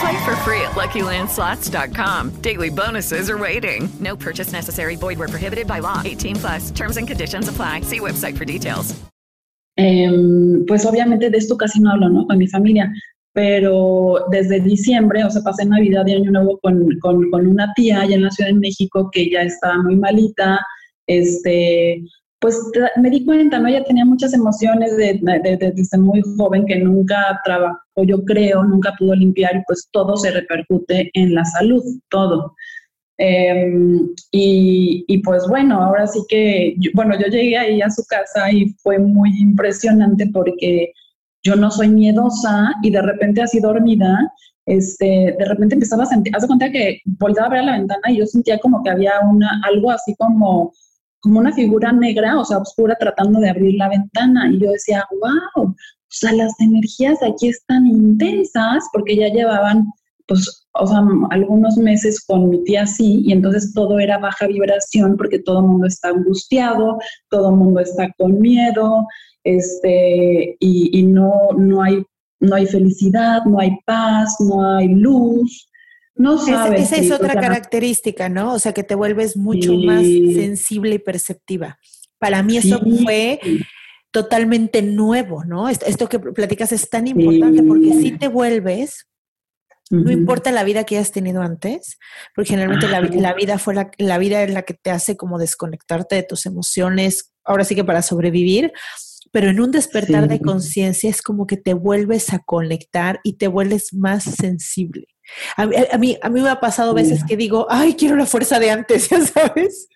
Play for free at LuckyLandSlots.com. Daily bonuses are waiting. No purchase necessary. Void where prohibited by law. 18 plus. Terms and conditions apply. See website for details. Eh, pues obviamente de esto casi no hablo, ¿no? Con mi familia. Pero desde diciembre, o sea, pasé Navidad y Año Nuevo con, con, con una tía allá en la Ciudad de México que ya estaba muy malita. Este, pues me di cuenta, ¿no? Ella tenía muchas emociones de, de, de, desde muy joven que nunca trabajó, yo creo, nunca pudo limpiar y pues todo se repercute en la salud, todo. Eh, y, pues bueno, ahora sí que, bueno, yo llegué ahí a su casa y fue muy impresionante porque yo no soy miedosa y de repente así dormida, este, de repente empezaba a sentir, hace cuenta que volteaba a ver a la ventana y yo sentía como que había una, algo así como como una figura negra, o sea, oscura, tratando de abrir la ventana. Y yo decía, wow, o sea, las energías aquí están intensas, porque ya llevaban, pues, o sea, algunos meses con mi tía así, y entonces todo era baja vibración, porque todo el mundo está angustiado, todo el mundo está con miedo, este, y, y no, no, hay, no hay felicidad, no hay paz, no hay luz. No sabes. Esa, es otra característica, ¿no? O sea, que te vuelves mucho más sensible y perceptiva. Para mí eso fue totalmente nuevo, ¿no? Esto, que platicas es tan importante porque si te vuelves, no importa la vida que hayas tenido antes, porque generalmente la, vida fue la, la, vida es la que te hace como desconectarte de tus emociones, ahora sí que para sobrevivir, pero en un despertar de conciencia es como que te vuelves a conectar y te vuelves más sensible. A, mí, a mí me ha pasado veces que digo, ay, quiero la fuerza de antes, (laughs) ya sabes.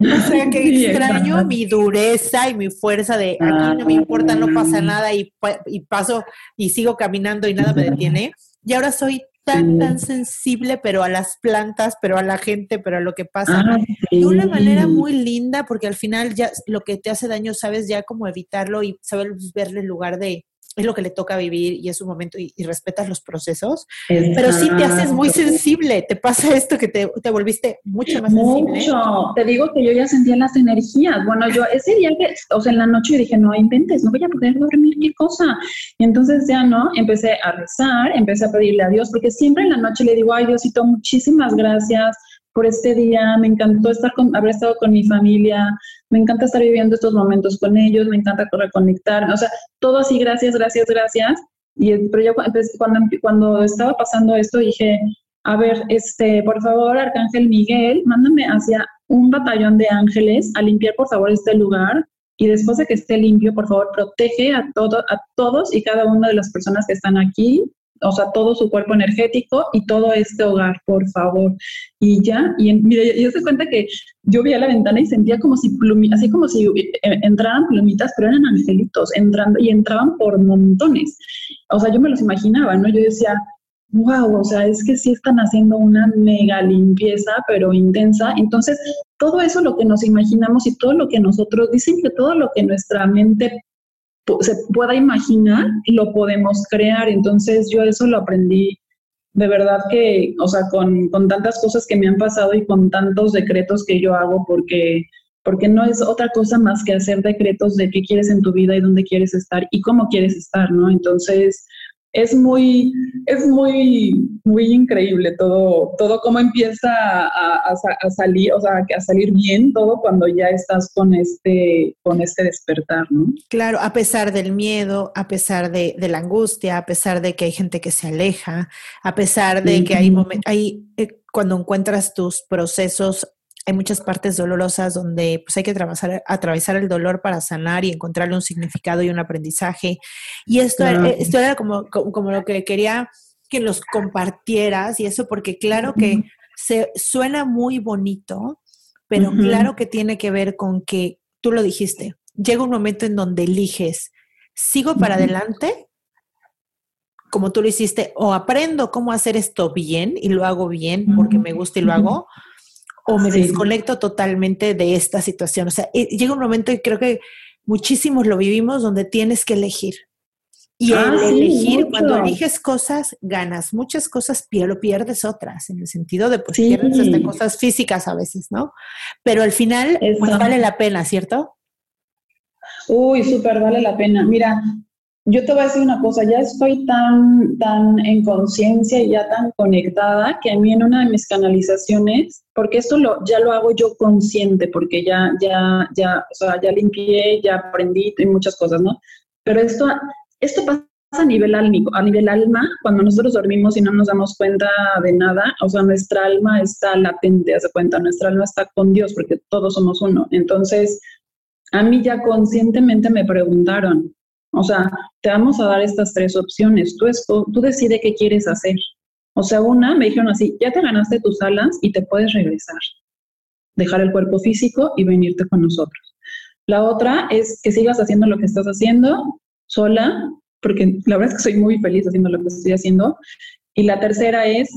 O sea, que (laughs) extraño mi dureza y mi fuerza de aquí no me importa, no pasa ah. nada y, y paso y sigo caminando y nada me detiene. Y ahora soy tan, tan sensible, pero a las plantas, pero a la gente, pero a lo que pasa. Ah, de una manera muy linda, porque al final ya lo que te hace daño, sabes ya cómo evitarlo y sabes verle el lugar de, es lo que le toca vivir y es un momento y, respetas los procesos, pero sí te haces muy sensible, te pasa esto que te, te volviste mucho más sensible. Mucho, te digo que yo ya sentía las energías, bueno, yo ese día que, o sea, en la noche yo dije, no inventes, no voy a poder dormir, qué cosa, y entonces ya no, empecé a rezar, empecé a pedirle a Dios, porque siempre en la noche le digo, ay Diosito, muchísimas gracias, por este día, me encantó estar con, haber estado con mi familia, me encanta estar viviendo estos momentos con ellos, me encanta reconectar, o sea, todo así, gracias, gracias, gracias. Y pero yo cuando, cuando estaba pasando esto dije, a ver, este, por favor, Arcángel Miguel, mándame hacia un batallón de ángeles a limpiar, por favor, este lugar. Y después de que esté limpio, por favor, protege a, todo, a todos y cada una de las personas que están aquí o sea, todo su cuerpo energético y todo este hogar, por favor. Y ya, y mire, yo se cuenta que yo vi a la ventana y sentía como si así como si eh, entraran plumitas, pero eran angelitos entrando y entraban por montones. O sea, yo me los imaginaba, ¿no? Yo decía, wow, o sea, es que sí están haciendo una mega limpieza, pero intensa. Entonces, todo eso lo que nos imaginamos y todo lo que nosotros, dicen que todo lo que nuestra mente se pueda imaginar, lo podemos crear. Entonces yo eso lo aprendí de verdad que, o sea, con, con, tantas cosas que me han pasado y con tantos decretos que yo hago, porque, porque no es otra cosa más que hacer decretos de qué quieres en tu vida y dónde quieres estar y cómo quieres estar, ¿no? Entonces, es muy, es muy, muy increíble todo, todo cómo empieza a, salir, o sea, a salir bien todo cuando ya estás con este, con este despertar, ¿no? Claro, a pesar del miedo, a pesar de, la angustia, a pesar de que hay gente que se aleja, a pesar de que hay momentos, hay, eh, cuando encuentras tus procesos hay muchas partes dolorosas donde pues hay que atravesar, atravesar el dolor para sanar y encontrarle un significado y un aprendizaje. Y esto, esto era como, como, lo que quería que los compartieras y eso porque claro que se suena muy bonito, pero claro que tiene que ver con que tú lo dijiste, llega un momento en donde eliges, sigo para adelante, como tú lo hiciste, o aprendo cómo hacer esto bien y lo hago bien porque me gusta y lo hago, o me desconecto totalmente de esta situación. O sea, eh, llega un momento y creo que muchísimos lo vivimos donde tienes que elegir. Y ah, elegir, cuando eliges cosas, ganas muchas cosas, pero pierdes otras, en el sentido de pues pierdes hasta cosas físicas a veces, ¿no? Pero al final, pues vale la pena, ¿cierto? Uy, súper vale la pena. Mira, yo te voy a decir una cosa, ya estoy tan, tan en conciencia y ya tan conectada que a mí en una de mis canalizaciones, porque esto lo, ya lo hago yo consciente, porque ya, ya, ya, o sea, ya limpié, ya aprendí y muchas cosas, ¿no? Pero esto, esto pasa a nivel álmico, a nivel alma, cuando nosotros dormimos y no nos damos cuenta de nada, o sea, nuestra alma está latente, hace cuenta, nuestra alma está con Dios, porque todos somos uno. Entonces, a mí ya conscientemente me preguntaron, o sea, te vamos a dar estas tres opciones. Tú, esto, tú decide qué quieres hacer. O sea, una, me dijeron así, ya te ganaste tus alas y te puedes regresar. Dejar el cuerpo físico y venirte con nosotros. La otra es que sigas haciendo lo que estás haciendo sola, porque la verdad es que soy muy feliz haciendo lo que estoy haciendo. Y la tercera es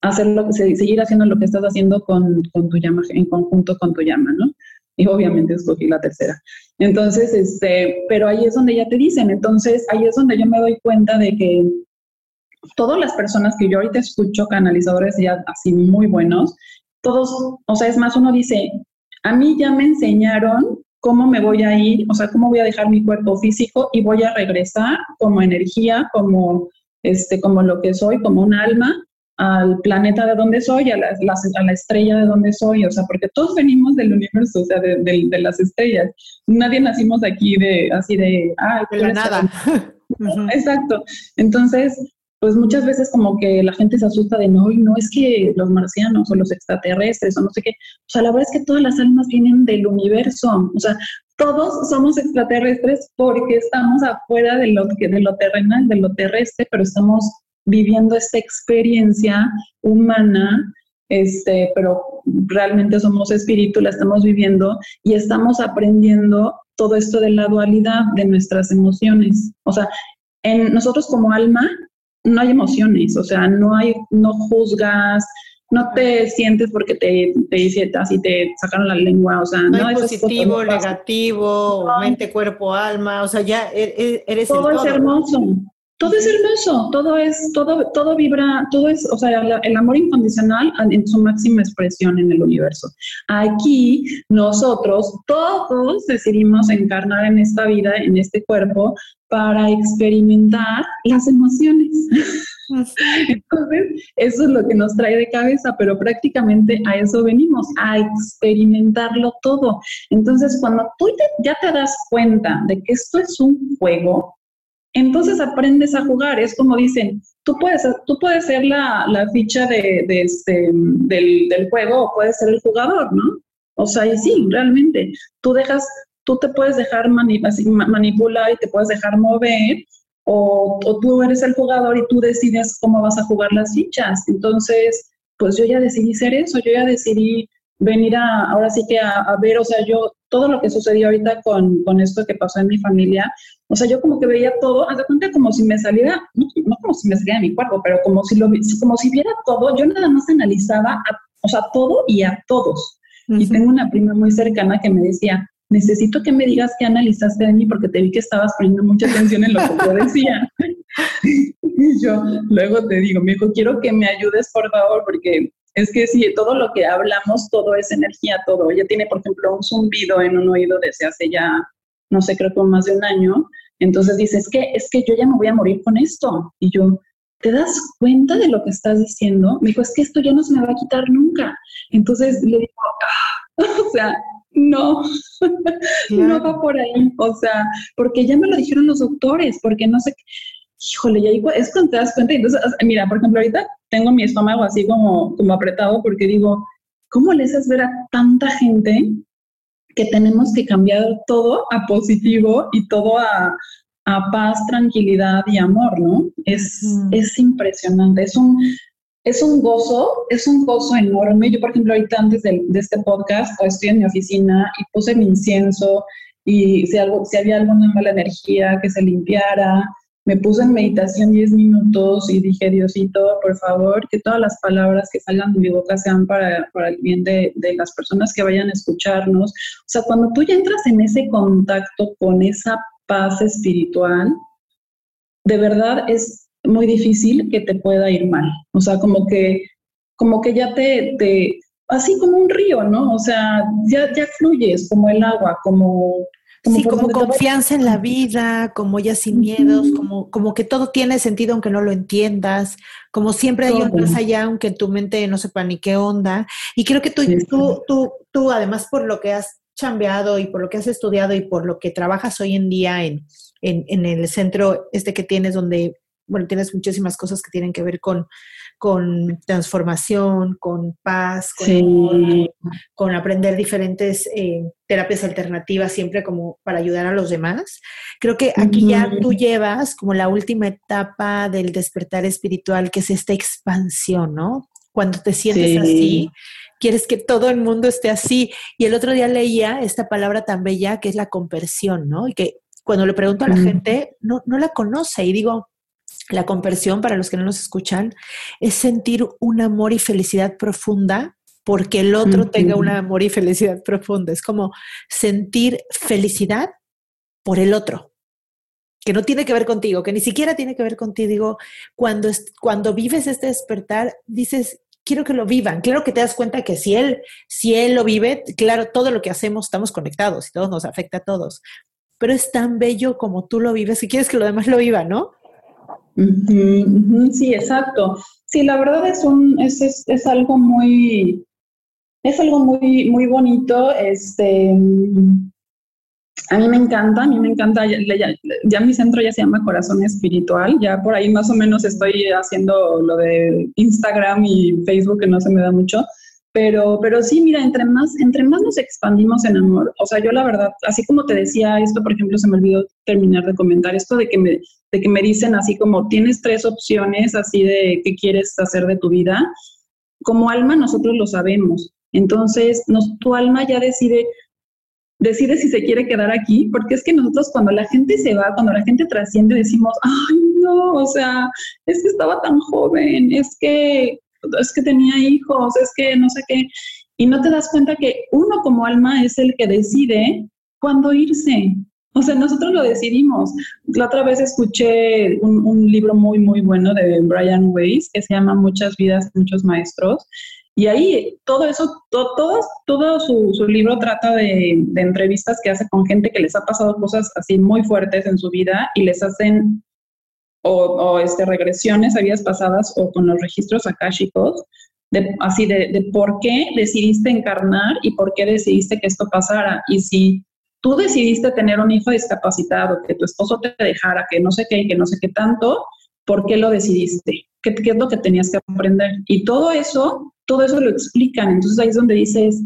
hacerlo, seguir haciendo lo que estás haciendo con, con tu llama, en conjunto con tu llama, ¿no? Y obviamente escogí la tercera. Entonces, este, pero ahí es donde ya te dicen, entonces ahí es donde yo me doy cuenta de que todas las personas que yo ahorita escucho, canalizadores ya así muy buenos, todos, o sea, es más, uno dice, a mí ya me enseñaron cómo me voy a ir, o sea, cómo voy a dejar mi cuerpo físico y voy a regresar como energía, como, este, como lo que soy, como un alma, al planeta de donde soy, a la, a la, estrella de donde soy, o sea, porque todos venimos del universo, o sea, de, de, las estrellas. Nadie nacimos aquí de, así de, ah, de la nada. (laughs) Exacto. Entonces, pues muchas veces como que la gente se asusta de no, y no es que los marcianos o los extraterrestres o no sé qué. O sea, la verdad es que todas las almas vienen del universo. O sea, todos somos extraterrestres porque estamos afuera de lo, de lo terrenal, de lo terrestre, pero estamos viviendo esta experiencia humana, este, pero realmente somos espíritu, la estamos viviendo y estamos aprendiendo todo esto de la dualidad de nuestras emociones. O sea, en nosotros como alma no hay emociones, o sea, no hay, no juzgas, no te sientes porque te, te dice así te sacaron la lengua, o sea, no, hay positivo, negativo, mente, cuerpo, alma, o sea, ya e, e, eres todo. Es hermoso. Todo es hermoso, todo es, todo, todo vibra, todo es, o sea, el, amor incondicional en su máxima expresión en el universo. Aquí nosotros todos decidimos encarnar en esta vida, en este cuerpo, para experimentar las emociones. Entonces, eso es lo que nos trae de cabeza, pero prácticamente a eso venimos, a experimentarlo todo. Entonces, cuando tú ya te das cuenta de que esto es un juego, entonces aprendes a jugar. Es como dicen, tú puedes, tú puedes ser la, ficha de, este, del, juego o puedes ser el jugador, ¿no? O sea, y sí, realmente, tú dejas, tú te puedes dejar manipular y te puedes dejar mover, o, tú eres el jugador y tú decides cómo vas a jugar las fichas. Entonces, pues yo ya decidí ser eso, yo ya decidí venir a, ahora sí que a, ver, o sea, yo, todo lo que sucedió ahorita con, con, esto que pasó en mi familia, o sea, yo como que veía todo, haz de cuenta como si me saliera, no, como si me saliera de mi cuerpo, pero como si, lo, como si viera todo, yo nada más analizaba, o sea, todo y a todos. Y tengo una prima muy cercana que me decía, necesito que me digas qué analizaste de mí porque te vi que estabas poniendo mucha atención en lo que yo decía. (laughs) y yo luego te digo, me dijo, quiero que me ayudes, por favor, porque es que sí, todo lo que hablamos, todo es energía, todo. Ella tiene, por ejemplo, un zumbido en un oído desde hace ya, no sé, creo que más de un año. Entonces dice, es que, es que yo ya me voy a morir con esto. Y yo, ¿te das cuenta de lo que estás diciendo? Me dijo, es que esto ya no se me va a quitar nunca. Entonces le digo, ah", (laughs) o sea, no, (laughs) no va por ahí. O sea, porque ya me lo dijeron los doctores, porque no sé, híjole, ya es cuando te das cuenta. Entonces, mira, por ejemplo, ahorita tengo mi estómago así como, como apretado porque digo, ¿cómo le haces ver a tanta gente que tenemos que cambiar todo a positivo y todo a, a paz, tranquilidad y amor, ¿no? Es, es impresionante, es un, es un gozo, es un gozo enorme. Yo, por ejemplo, ahorita antes de, de este podcast, estoy en mi oficina y puse mi incienso y si, algo, si había alguna mala energía, que se limpiara, me puse en meditación 10 minutos y dije, Diosito, por favor, que todas las palabras que salgan de mi boca sean para, para el bien de, de, las personas que vayan a escucharnos. O sea, cuando tú ya entras en ese contacto con esa paz espiritual, de verdad es muy difícil que te pueda ir mal. O sea, como que, como que ya te, te así como un río, ¿no? O sea, ya, ya fluyes como el agua, como sí, como confianza en la vida, como ya sin miedos, como, como que todo tiene sentido aunque no lo entiendas, como siempre hay un más allá aunque tu mente no sepa ni qué onda. Y creo que tú, tú, tú, tú, además por lo que has chambeado y por lo que has estudiado y por lo que trabajas hoy en día en, en, en el centro este que tienes donde, bueno, tienes muchísimas cosas que tienen que ver con con transformación, con paz, con, aprender diferentes eh, terapias alternativas, siempre como para ayudar a los demás. Creo que aquí ya tú llevas como la última etapa del despertar espiritual, que es esta expansión, ¿no? Cuando te sientes así, quieres que todo el mundo esté así. Y el otro día leía esta palabra tan bella que es la conversión, ¿no? Y que cuando le pregunto a la gente, no, no la conoce y digo, la conversión, para los que no nos escuchan, es sentir un amor y felicidad profunda porque el otro tenga un amor y felicidad profunda. Es como sentir felicidad por el otro, que no tiene que ver contigo, que ni siquiera tiene que ver contigo. Digo, cuando, cuando vives este despertar, dices, quiero que lo vivan. Claro que te das cuenta que si él, si él lo vive, claro, todo lo que hacemos estamos conectados y todo nos afecta a todos. Pero es tan bello como tú lo vives y quieres que lo demás lo viva, ¿no? Sí, exacto. Sí, la verdad es un, es, es, es algo muy, es algo muy, muy bonito. Este, a mí me encanta, a mí me encanta, ya, mi centro ya se llama Corazón Espiritual, ya por ahí más o menos estoy haciendo lo de Instagram y Facebook, que no se me da mucho, pero, pero sí, mira, entre más, entre más nos expandimos en amor, o sea, yo la verdad, así como te decía esto, por ejemplo, se me olvidó terminar de comentar esto de que me, de que me dicen así como tienes tres opciones así de qué quieres hacer de tu vida, como alma nosotros lo sabemos. Entonces, nos, tu alma ya decide, decide si se quiere quedar aquí, porque es que nosotros cuando la gente se va, cuando la gente trasciende, decimos, ay, no, o sea, es que estaba tan joven, es que, es que tenía hijos, es que no sé qué, y no te das cuenta que uno como alma es el que decide cuándo irse. O sea, nosotros lo decidimos. La otra vez escuché un, libro muy, muy bueno de Brian Weiss que se llama Muchas vidas, muchos maestros. Y ahí todo eso, todo, todo su, libro trata de, entrevistas que hace con gente que les ha pasado cosas así muy fuertes en su vida y les hacen o, o este, regresiones a vidas pasadas o con los registros akáshicos, de, así de, por qué decidiste encarnar y por qué decidiste que esto pasara. Y si tú decidiste tener un hijo discapacitado, que tu esposo te dejara, que no sé qué y que no sé qué tanto, ¿por qué lo decidiste? ¿Qué, ¿Qué, es lo que tenías que aprender? Y todo eso todo eso lo explican. Entonces ahí es donde dices,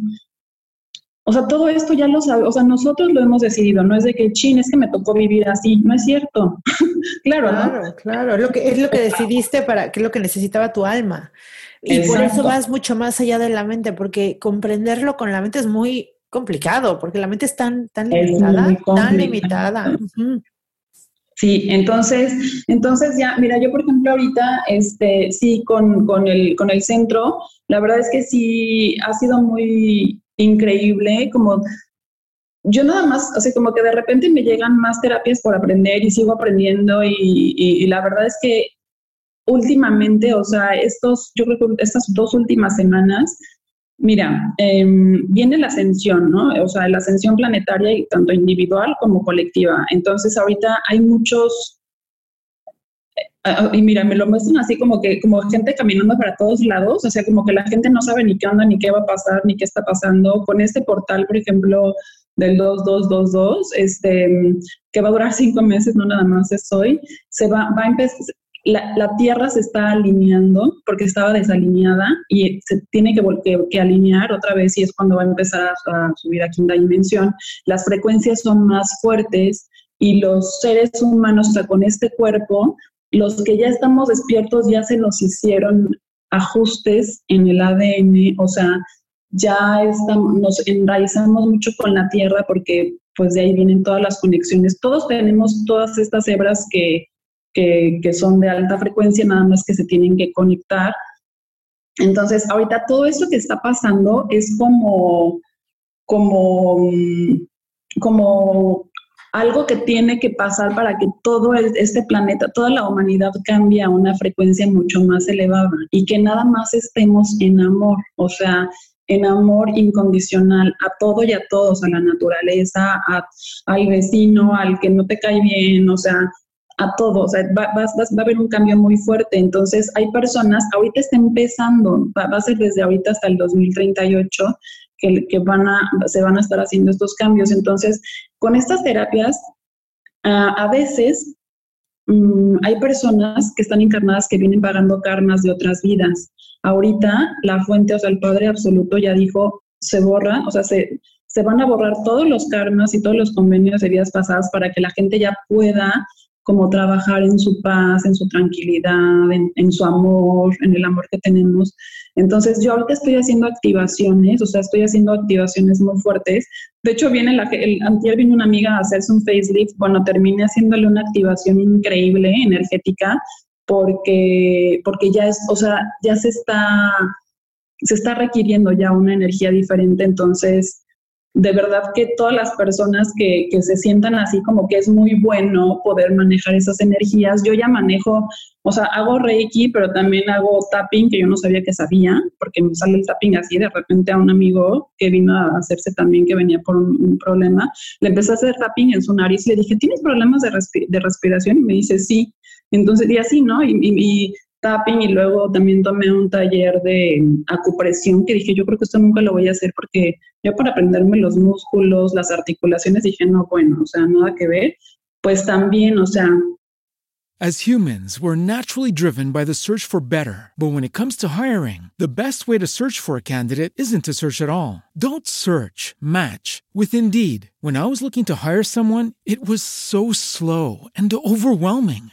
o sea, todo esto ya lo sabe, o sea, nosotros lo hemos decidido, no es de que, chin, es que me tocó vivir así, no es cierto. (laughs) claro, claro, claro, es lo que, es lo que decidiste para, que es lo que necesitaba tu alma. Y por eso vas mucho más allá de la mente, porque comprenderlo con la mente es muy complicado, porque la mente es tan, tan limitada, tan limitada. Sí, entonces, entonces ya, mira, yo por ejemplo ahorita, este, sí, con, con, el, con el centro, la verdad es que sí ha sido muy increíble, como yo nada más, o sea, como que de repente me llegan más terapias por aprender y sigo aprendiendo y, la verdad es que últimamente, o sea, estos, yo creo que estas dos últimas semanas Mira, eh, viene la ascensión, ¿no? O sea, la ascensión planetaria y tanto individual como colectiva. Entonces, ahorita hay muchos, eh, y mira, me lo muestran así como que, como gente caminando para todos lados, o sea, como que la gente no sabe ni qué onda, ni qué va a pasar, ni qué está pasando. Con este portal, por ejemplo, del 2222, este, que va a durar cinco meses, no nada más es hoy, se va, va a empezar, la, Tierra se está alineando porque estaba desalineada y se tiene que, que, alinear otra vez y es cuando va a empezar a, subir a quinta dimensión. Las frecuencias son más fuertes y los seres humanos, o sea, con este cuerpo, los que ya estamos despiertos ya se nos hicieron ajustes en el ADN, o sea, ya nos enraizamos mucho con la Tierra porque pues de ahí vienen todas las conexiones. Todos tenemos todas estas hebras que, que, son de alta frecuencia, nada más que se tienen que conectar. Entonces, ahorita todo esto que está pasando es como, como, como algo que tiene que pasar para que todo este planeta, toda la humanidad cambie a una frecuencia mucho más elevada y que nada más estemos en amor, o sea, en amor incondicional a todo y a todos, a la naturaleza, al vecino, al que no te cae bien, o sea, a todo, o sea, va, va, a haber un cambio muy fuerte. Entonces, hay personas, ahorita está empezando, va, a ser desde ahorita hasta el 2038, que, van a, se van a estar haciendo estos cambios. Entonces, con estas terapias, a veces mm, hay personas que están encarnadas que vienen pagando karmas de otras vidas. Ahorita, la fuente, o sea, el Padre Absoluto ya dijo, se borra, o sea, se, se van a borrar todos los karmas y todos los convenios de vidas pasadas para que la gente ya pueda como trabajar en su paz, en su tranquilidad, en, su amor, en el amor que tenemos. Entonces yo ahorita estoy haciendo activaciones, o sea, estoy haciendo activaciones muy fuertes. De hecho, viene el antier vino una amiga a hacerse un facelift, bueno, terminé haciéndole una activación increíble, energética, porque, porque ya es, o sea, ya se está, se está requiriendo ya una energía diferente, entonces de verdad que todas las personas que, que, se sientan así como que es muy bueno poder manejar esas energías. Yo ya manejo, o sea, hago Reiki, pero también hago tapping, que yo no sabía que sabía, porque me sale el tapping así de repente a un amigo que vino a hacerse también, que venía por un, problema. Le empecé a hacer tapping en su nariz y le dije, ¿tienes problemas de, de respiración? Y me dice, sí. Entonces, y así, ¿no? Y, y, tapping y luego también tomé un taller de acupresión que dije, yo creo que esto nunca lo voy a hacer porque yo para aprenderme los músculos, las articulaciones, dije, no, bueno, o sea, nada que ver. Pues también, o sea, As humans, we're naturally driven by the search for better. But when it comes to hiring, the best way to search for a candidate isn't to search at all. Don't search, match with Indeed. When I was looking to hire someone, it was so slow and overwhelming.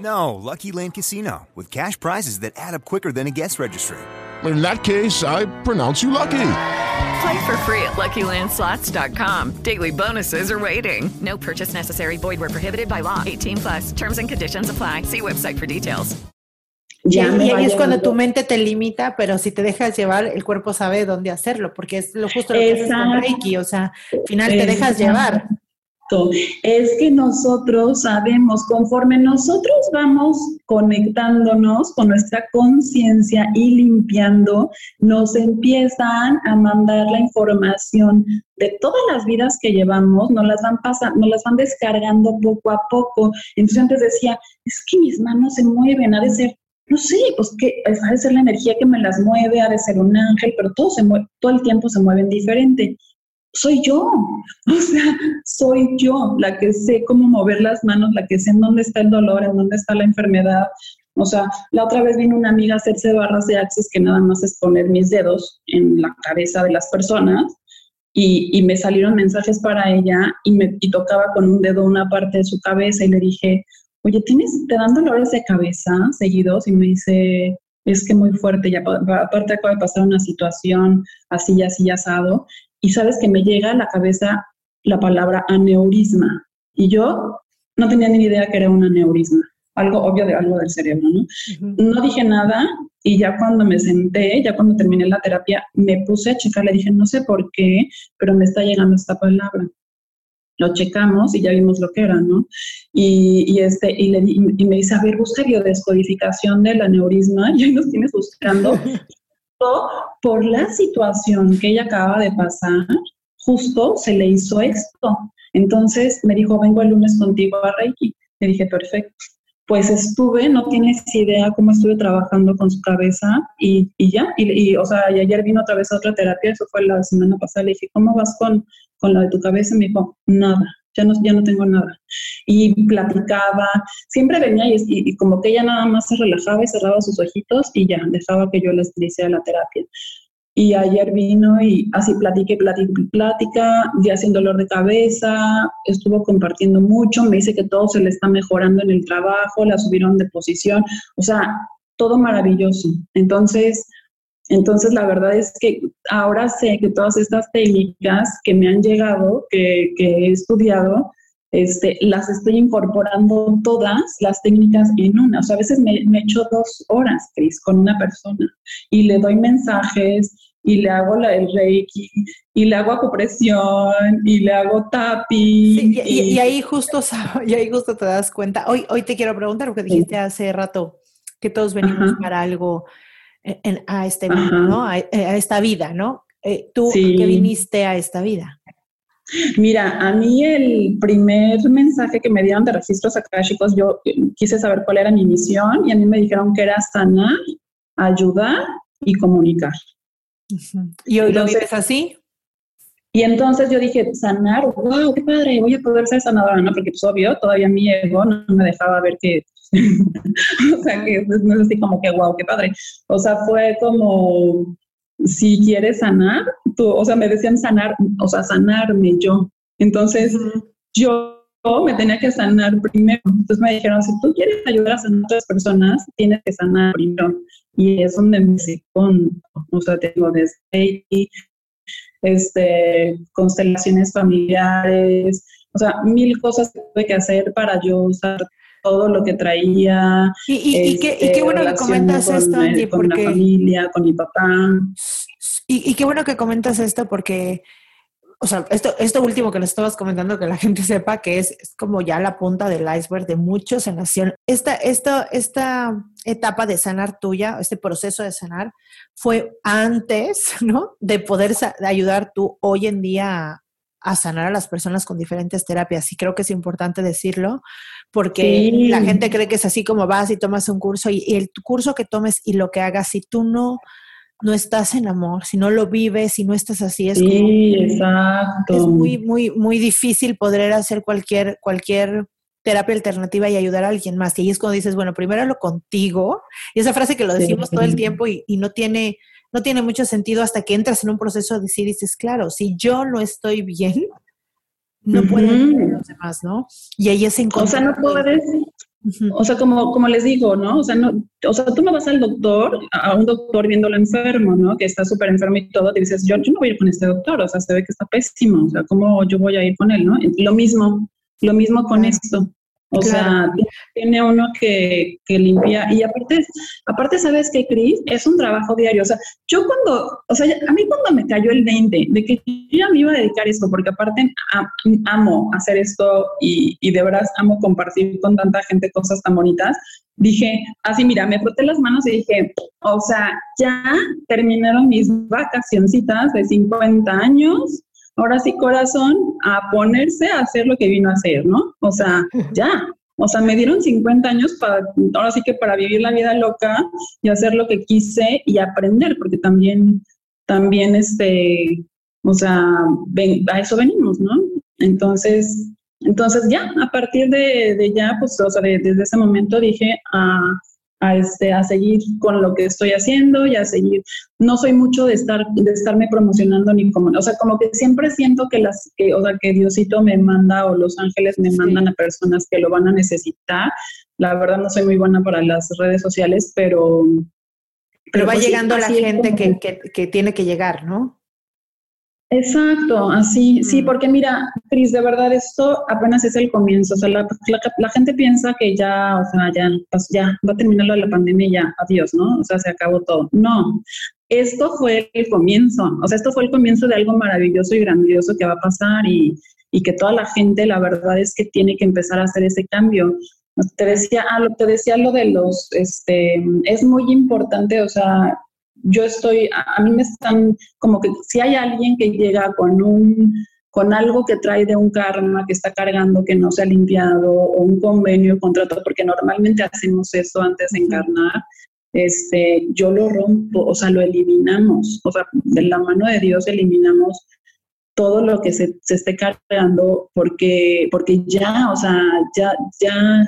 No, Lucky Land Casino, with cash prizes that add up quicker than a guest registry. In that case, I pronounce you lucky. Play for free at LuckyLandSlots.com. Daily bonuses are waiting. No purchase necessary. Void were prohibited by law. 18 plus. Terms and conditions apply. See website for details. Y, Ya me y ahí es cuando tu mente te limita, pero si te dejas llevar, el cuerpo sabe dónde hacerlo, porque es lo justo lo que haces con Exacto. Reiki, o sea, al final te dejas Es que nosotros sabemos, conforme nosotros vamos conectándonos con nuestra conciencia y limpiando, nos empiezan a mandar la información de todas las vidas que llevamos, nos las van pasando, nos las van descargando poco a poco. Entonces antes decía, es que mis manos se mueven, ha de ser, no sé, pues que ha de ser la energía que me las mueve, ha de ser un ángel, pero todo todo el tiempo se mueven diferente soy yo, o sea, soy yo la que sé cómo mover las manos, la que sé en dónde está el dolor, en dónde está la enfermedad. O sea, la otra vez vino una amiga a hacerse barras de axis que nada más es poner mis dedos en la cabeza de las personas y, y me salieron mensajes para ella y me y tocaba con un dedo una parte de su cabeza y le dije, oye, ¿tienes, te dan dolores de cabeza seguidos? Y me dice, es que muy fuerte, pa- aparte acaba de pasar una situación así, y así, y asado y sabes que me llega a la cabeza la palabra aneurisma. Y yo no tenía ni idea que era un aneurisma, algo obvio de algo del cerebro, ¿no? No dije nada y ya cuando me senté, ya cuando terminé la terapia, me puse a checar, le dije, no sé por qué, pero me está llegando esta palabra. Lo checamos y ya vimos lo que era, ¿no? Y, y este, y, le, di- y me dice, a ver, busca biodescodificación del aneurisma (laughs) y ahí nos tienes buscando (laughs) por la situación que ella acaba de pasar, justo se le hizo esto. Entonces me dijo, vengo el lunes contigo a Reiki. Le dije, perfecto. Pues estuve, no tienes idea cómo estuve trabajando con su cabeza y, y ya, y, y, o sea, y ayer vino otra vez a otra terapia, eso fue la semana pasada, le dije, ¿cómo vas con, con la de tu cabeza? Me dijo, nada, ya no, ya no tengo nada. Y platicaba, siempre venía y, como que ella nada más se relajaba y cerraba sus ojitos y ya, dejaba que yo les hiciera la terapia. Y ayer vino y así platiqué, plática, plática, ya sin dolor de cabeza, estuvo compartiendo mucho, me dice que todo se le está mejorando en el trabajo, la subieron de posición, o sea, todo maravilloso. Entonces, entonces la verdad es que ahora sé que todas estas técnicas que me han llegado, que, que he estudiado, este, las estoy incorporando todas las técnicas en una. O sea, a veces me, me echo dos horas, Cris, con una persona y le doy mensajes y le hago la, el reiki y le hago acupresión y le hago tapping. Sí, y, y, y, ahí justo, (laughs) y ahí justo te das cuenta. Hoy, hoy te quiero preguntar, porque dijiste hace rato que todos venimos Ajá. para algo en, a, este, ¿no? a, a, esta vida, ¿no? Eh, ¿Tú sí. qué viniste a esta vida? Mira, a mí el primer mensaje que me dieron de registros akáshicos, yo quise saber cuál era mi misión y a mí me dijeron que era sanar, ayudar y comunicar. Uh -huh. ¿Y hoy entonces, lo vives así? Y entonces yo dije, sanar, wow, qué padre, voy a poder ser sanadora, ¿no? Porque pues obvio, todavía mi ego no me dejaba ver que (laughs) o sea, que no es así como que, wow, qué padre. O sea, fue como, si quieres sanar, tú, o sea, me decían sanar, o sea, sanarme yo. Entonces, yo me tenía que sanar primero. Entonces me dijeron, si tú quieres ayudar a sanar a otras personas, tienes que sanar primero. Y es donde me con, o sea, tengo desde este, constelaciones familiares, o sea, mil cosas que tuve que hacer para yo usar todo lo que traía. Y, y, qué, y qué, bueno que comentas esto, Angie, con porque... la familia, con mi papá. Y, qué bueno que comentas esto porque o sea, esto, esto último que nos estabas comentando, que la gente sepa que es, es como ya la punta del iceberg de muchos en sanación. Esta, esta, esta etapa de sanar tuya, este proceso de sanar, fue antes, ¿no? De poder ayudar tú hoy en día a, sanar a las personas con diferentes terapias. Y creo que es importante decirlo, porque la gente cree que es así como vas y tomas un curso y, y el curso que tomes y lo que hagas, si tú no no estás en amor, si no lo vives, si no estás así, es sí, exacto. es muy, muy, muy difícil poder hacer cualquier, cualquier terapia alternativa y ayudar a alguien más. Y ahí es cuando dices, bueno, primero lo contigo. Y esa frase que lo decimos todo el tiempo y, no tiene, no tiene mucho sentido hasta que entras en un proceso de decir, dices, claro, si yo no estoy bien, no puedo los demás, ¿no? Y ahí es O sea, no puedes, o sea, como, como les digo, ¿no? O sea, no, o sea, tú no vas al doctor, a un doctor viéndolo enfermo, ¿no? Que está súper enfermo y todo, te dices, yo, yo no voy a ir con este doctor, o sea, se ve que está pésimo, o sea, ¿cómo yo voy a ir con él, no? Lo mismo, lo mismo con esto. O sea, tiene uno que, que limpiar. Y aparte, aparte, ¿sabes qué, Cris? Es un trabajo diario. O sea, yo cuando, o sea, a mí cuando me cayó el 20 de que yo ya me iba a dedicar a esto, porque aparte amo hacer esto y, y de verdad amo compartir con tanta gente cosas tan bonitas, dije, así, mira, me froté las manos y dije, o sea, ya terminaron mis vacacioncitas de 50 años ahora sí corazón, a ponerse a hacer lo que vino a hacer, ¿no? O sea, (laughs) ya. O sea, me dieron 50 años para, ahora sí que para vivir la vida loca y hacer lo que quise y aprender, porque también, también, este, o sea, a eso venimos, ¿no? Entonces, entonces ya, a partir de, ya, pues, o sea, desde ese momento dije, ah, a, este, a seguir con lo que estoy haciendo y a seguir. No soy mucho de, estar, de estarme promocionando ni como, o sea, como que siempre siento que las, que, o sea, que Diosito me manda o los ángeles me mandan a personas que lo van a necesitar. La verdad no soy muy buena para las redes sociales, pero... Pero, va pues llegando la gente que, que, que tiene que llegar, ¿no? Exacto, así, sí, porque mira, Cris, de verdad esto apenas es el comienzo, o sea, la, gente piensa que ya, o sea, ya, pues ya va a terminar lo de la pandemia y ya, adiós, ¿no? O sea, se acabó todo. No, esto fue el comienzo, o sea, esto fue el comienzo de algo maravilloso y grandioso que va a pasar y, y que toda la gente, la verdad es que tiene que empezar a hacer ese cambio. Te decía, ah, lo, te decía lo de los, este, es muy importante, o sea, yo estoy, a, mí me están como que si hay alguien que llega con un con algo que trae de un karma que está cargando que no se ha limpiado o un convenio, contrato, porque normalmente hacemos eso antes de encarnar, este, yo lo rompo, o sea, lo eliminamos, o sea, de la mano de Dios eliminamos todo lo que se, se esté cargando porque, porque ya, o sea, ya, ya,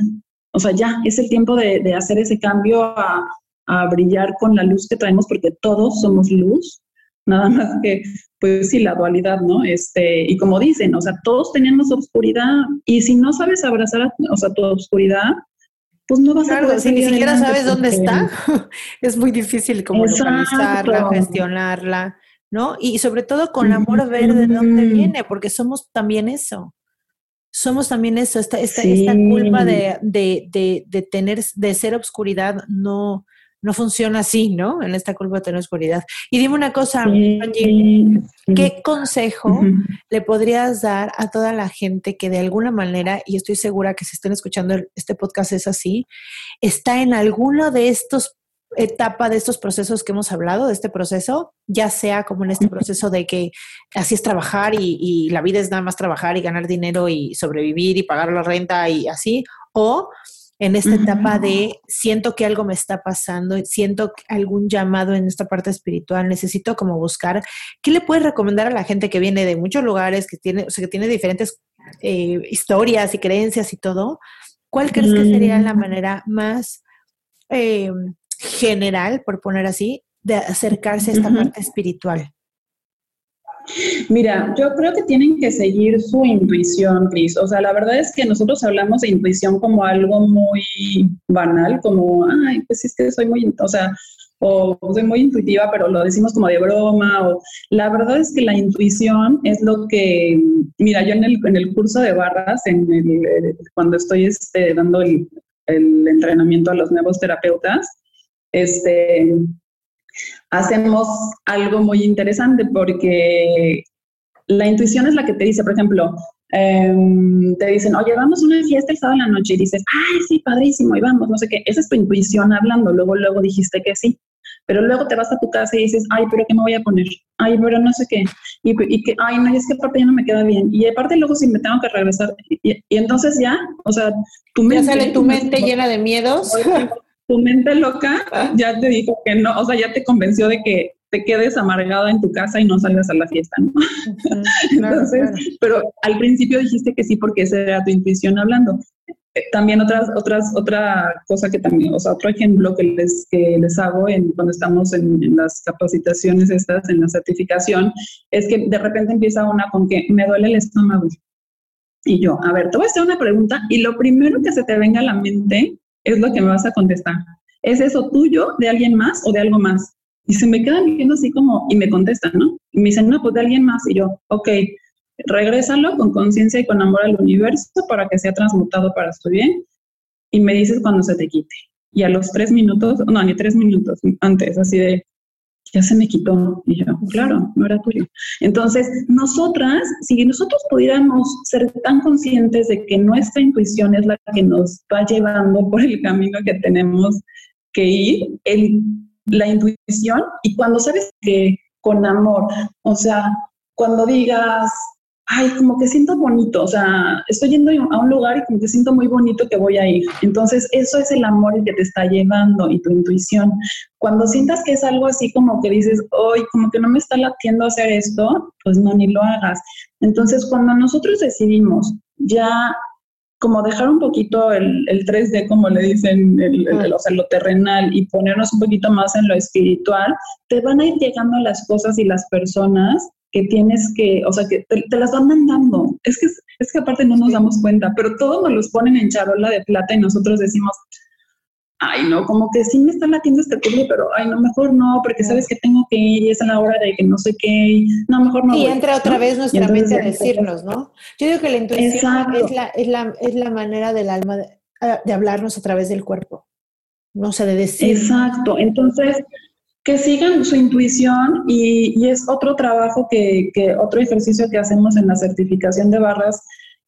o sea, ya es el tiempo de, de hacer ese cambio a, a brillar con la luz que traemos, porque todos somos luz, nada más que, pues sí, la dualidad, ¿no? Este, y como dicen, o sea, todos tenemos oscuridad, y si no sabes abrazar, o sea, tu oscuridad, pues no vas a poder si ni siquiera sabes dónde está, (laughs) es muy difícil como localizarla, gestionarla, ¿no? Y sobre todo con amor ver de dónde viene, porque somos también eso somos también eso, esta, esta, esta culpa de, de, de, de, tener, de ser obscuridad no, no funciona así, ¿no? En esta curva de oscuridad. Y dime una cosa, ¿qué consejo le podrías dar a toda la gente que de alguna manera, y estoy segura que si estén escuchando este podcast es así, está en alguno de estos etapa de estos procesos que hemos hablado, de este proceso, ya sea como en este proceso de que así es trabajar y, y la vida es nada más trabajar y ganar dinero y sobrevivir y pagar la renta y así, o en esta etapa de siento que algo me está pasando, siento algún llamado en esta parte espiritual, necesito como buscar. ¿Qué le puedes recomendar a la gente que viene de muchos lugares, que tiene, o sea, que tiene diferentes eh, historias y creencias y todo? ¿Cuál crees que sería la manera más eh, general, por poner así, de acercarse a esta parte espiritual? Mira, yo creo que tienen que seguir su intuición, Cris. O sea, la verdad es que nosotros hablamos de intuición como algo muy banal, como, ay, pues es que soy muy, o sea, o soy muy intuitiva, pero lo decimos como de broma. O, la verdad es que la intuición es lo que, mira, yo en el, en el curso de barras, en el, cuando estoy este, dando el, el entrenamiento a los nuevos terapeutas, este, hacemos algo muy interesante porque la intuición es la que te dice, por ejemplo, em, te dicen, oye, vamos a una fiesta el sábado en la noche y dices, ay, sí, padrísimo, y vamos, no sé qué. Esa es tu intuición hablando, luego, luego dijiste que sí. Pero luego te vas a tu casa y dices, ay, pero ¿qué me voy a poner? Ay, pero no sé qué. Y, que, ay, no, es que aparte ya no me queda bien. Y aparte luego si me tengo que regresar. Y, entonces ya, o sea, tu mente... Ya sale tu mente llena de miedos. (laughs) Tu mente loca ya te dijo que no, o sea, ya te convenció de que te quedes amargada en tu casa y no salgas a la fiesta, ¿no? (laughs) Entonces, pero al principio dijiste que sí porque esa era tu intuición hablando también otras, otras, otra cosa que también, o sea, otro ejemplo que les, que les hago en, cuando estamos en, las capacitaciones estas, en la certificación, es que de repente empieza una con que me duele el estómago. Y yo, a ver, te voy a hacer una pregunta y lo primero que se te venga a la mente es lo que me vas a contestar. ¿Es eso tuyo, de alguien más o de algo más? Y se me quedan viendo así como, y me contestan, ¿no? Y me dicen, no, pues de alguien más. Y yo, ok, regrésalo con conciencia y con amor al universo para que sea transmutado para tu bien y me dices cuando se te quite. Y a los tres minutos, no, ni tres minutos antes, así de, ya se me quitó. Y yo, claro, no era tuyo. Entonces, nosotras, si nosotros pudiéramos ser tan conscientes de que nuestra intuición es la que nos va llevando por el camino que tenemos que ir, el, la intuición, y cuando sabes que con amor, o sea, cuando digas, ay, como que siento bonito, o sea, estoy yendo a un lugar y como que siento muy bonito que voy a ir. Entonces, eso es el amor el que te está llevando y tu intuición. Cuando sientas que es algo así como que dices, hoy como que no me está latiendo hacer esto, pues no, ni lo hagas. Entonces, cuando nosotros decidimos ya como dejar un poquito el, 3D, como le dicen, el, o sea, lo terrenal y ponernos un poquito más en lo espiritual, te van a ir llegando las cosas y las personas que tienes que, o sea, que te, las van mandando. Es que, es que aparte no nos damos cuenta, pero todos nos los ponen en charola de plata y nosotros decimos, ay, no, como que sí me está latiendo este turno, pero ay, no, mejor no, porque sabes que tengo que ir y es a la hora de que no sé qué, no, mejor no. Y entra otra vez nuestra mente a decirnos, ¿no? Yo digo que la intuición es la, es, la, es la manera del alma de, de hablarnos a través del cuerpo, no sé, de decir. Exacto, entonces que sigan su intuición y, es otro trabajo que, otro ejercicio que hacemos en la certificación de barras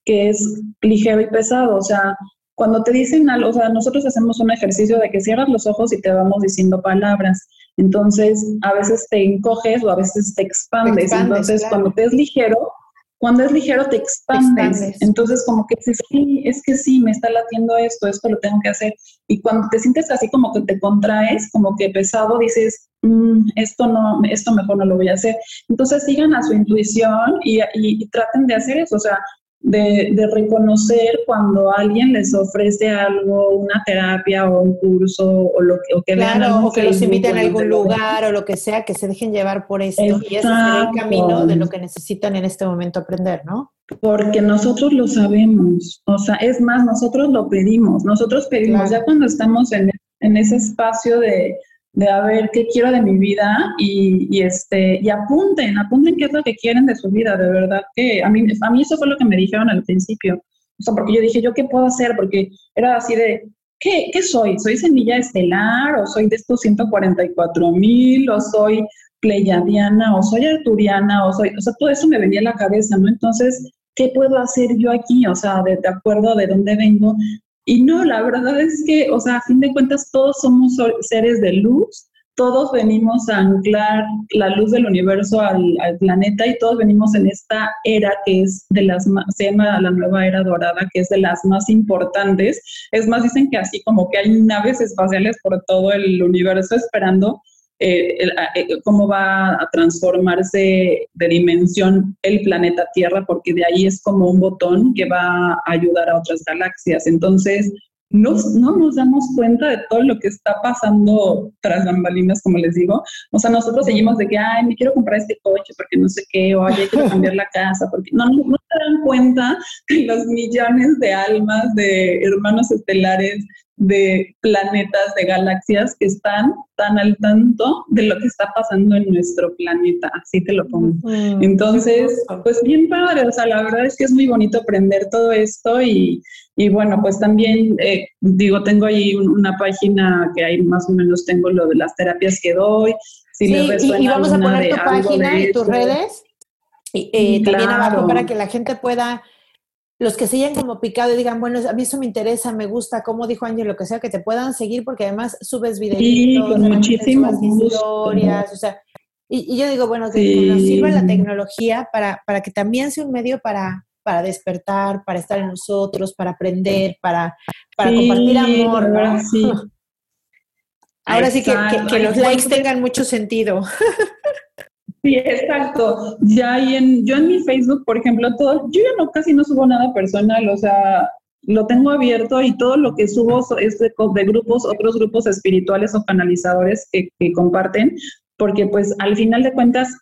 que es ligero y pesado. O sea, cuando te dicen algo, o sea, nosotros hacemos un ejercicio de que cierras los ojos y te vamos diciendo palabras. Entonces, a veces te encoges o a veces te expandes. Entonces, cuando te es ligero, cuando es ligero te expandes. Entonces, como que dices, sí, es que sí, me está latiendo esto, esto lo tengo que hacer. Y cuando te sientes así como que te contraes, como que pesado, dices, mm, esto no, esto mejor no lo voy a hacer. Entonces, sigan a su intuición y, y traten de hacer eso. O sea, de, reconocer cuando alguien les ofrece algo, una terapia o un curso o lo que, o que o que los inviten a algún lugar o lo que sea, que se dejen llevar por esto y ese será el camino de lo que necesitan en este momento aprender, ¿no? Porque nosotros lo sabemos, o sea, es más, nosotros lo pedimos, nosotros pedimos, ya cuando estamos en, en ese espacio de, de a ver qué quiero de mi vida y, este y apunten, apunten qué es lo que quieren de su vida, de verdad que a mí a mí eso fue lo que me dijeron al principio. O sea, porque yo dije, ¿yo qué puedo hacer? Porque era así de, ¿qué, qué soy? ¿Soy semilla estelar o soy de estos 144 mil o soy pleiadiana o soy arturiana o soy, o sea, todo eso me venía a la cabeza, ¿no? Entonces, ¿qué puedo hacer yo aquí? O sea, de acuerdo de dónde vengo, y no, la verdad es que, o sea, a fin de cuentas todos somos seres de luz, todos venimos a anclar la luz del universo al, planeta y todos venimos en esta era que es de las más, se llama la nueva era dorada, que es de las más importantes. Es más, dicen que así como que hay naves espaciales por todo el universo esperando eh, eh, cómo va a transformarse de dimensión el planeta Tierra, porque de ahí es como un botón que va a ayudar a otras galaxias. Entonces, no, no nos damos cuenta de todo lo que está pasando tras bambalinas, como les digo. O sea, nosotros seguimos de que, ay, me quiero comprar este coche porque no sé qué, o ay, quiero cambiar la casa, porque no, no, no se dan cuenta de los millones de almas de hermanos estelares de planetas, de galaxias que están tan al tanto de lo que está pasando en nuestro planeta, así te lo pongo. Entonces, pues bien padre, o sea, la verdad es que es muy bonito aprender todo esto y, y bueno, pues también eh, digo, tengo ahí una página que ahí más o menos tengo lo de las terapias que doy. Si sí, y, vamos a poner tu página y tus redes y, eh, también abajo para que la gente pueda los que se como picado y digan, bueno, a mí eso me interesa, me gusta, como dijo Ángel, lo que sea, que te puedan seguir porque además subes videitos, sí, muchísimas historias, o sea, y, yo digo, bueno, que nos sirva la tecnología para, para que también sea un medio para, para despertar, para estar en nosotros, para aprender, para, para compartir amor. Ahora sí que, que los likes tengan mucho sentido. (laughs) Sí, exacto. Ya hay en, yo en mi Facebook, por ejemplo, todo, yo ya no casi no subo nada personal, o sea, lo tengo abierto y todo lo que subo es de, grupos, otros grupos espirituales o canalizadores que, comparten, porque pues al final de cuentas,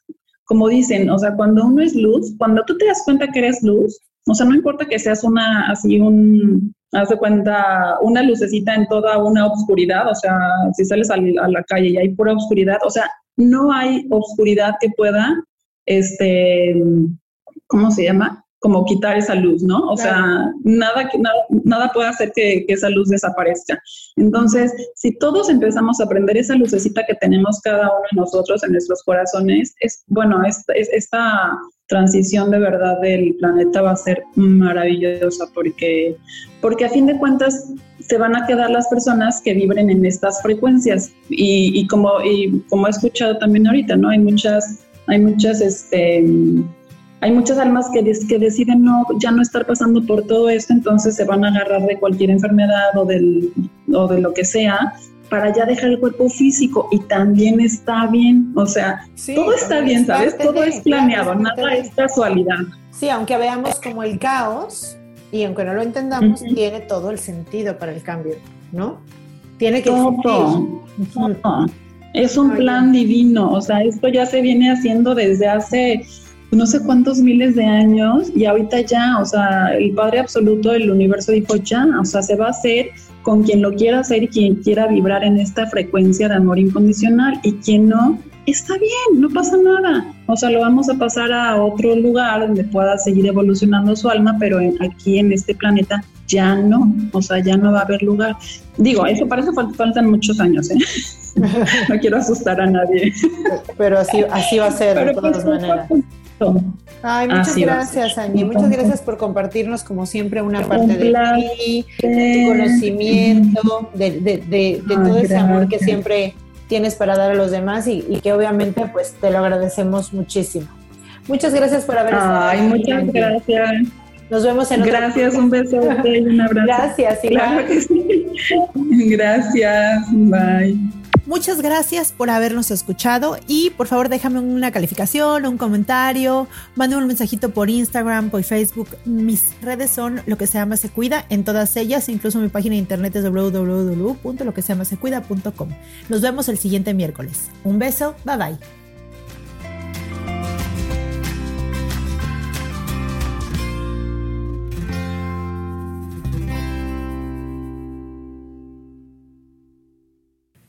como dicen, o sea, cuando uno es luz, cuando tú te das cuenta que eres luz, o sea, no importa que seas una, así un, haz de cuenta, una lucecita en toda una oscuridad, o sea, si sales a, a la calle y hay pura oscuridad, o sea, no hay oscuridad que pueda, este, ¿cómo se llama? Como quitar esa luz, ¿no? O sea, nada, nada, nada puede hacer que, esa luz desaparezca. Entonces, si todos empezamos a aprender esa lucecita que tenemos cada uno de nosotros en nuestros corazones, es, bueno, es, esta transición de verdad del planeta va a ser maravillosa porque, porque a fin de cuentas se van a quedar las personas que vibren en estas frecuencias y, y como, y como he escuchado también ahorita, ¿no? Hay muchas, hay muchas, este, hay muchas almas que, que deciden no, ya no estar pasando por todo esto, entonces se van a agarrar de cualquier enfermedad o, del, o de lo que sea para ya dejar el cuerpo físico y también está bien, o sea, todo está bien, ¿sabes? Todo es planeado, nada es casualidad. Sí, aunque veamos como el caos y aunque no lo entendamos, tiene todo el sentido para el cambio, ¿no? Tiene que todo, Es un plan divino, o sea, esto ya se viene haciendo desde hace no sé cuántos miles de años y ahorita ya, o sea, el Padre Absoluto del universo dijo ya, o sea, se va a hacer con quien lo quiera hacer y quien quiera vibrar en esta frecuencia de amor incondicional y quien no, está bien, no pasa nada. O sea, lo vamos a pasar a otro lugar donde pueda seguir evolucionando su alma, pero aquí en este planeta ya no, o sea, ya no va a haber lugar. Digo, eso parece que faltan muchos años, ¿eh? (laughs) no quiero asustar a nadie. Pero así, así va a ser de todas pues, maneras. Ay, muchas gracias, Angie. Muchas gracias por compartirnos, como siempre, una parte de ti, de tu conocimiento, de, todo ese amor que siempre tienes para dar a los demás y, que obviamente pues te lo agradecemos muchísimo. Muchas gracias por haber estado Ay, muchas gracias. Nos vemos en otro Gracias, un beso y un abrazo. Gracias, claro que sí. (laughs) Gracias, bye. Muchas gracias por habernos escuchado y por favor déjame una calificación, un comentario, mande un mensajito por Instagram, por Facebook. Mis redes son lo que se llama Se Cuida en todas ellas, incluso mi página de internet es www.loqueseamasecuida.com. Nos vemos el siguiente miércoles. Un beso, bye bye.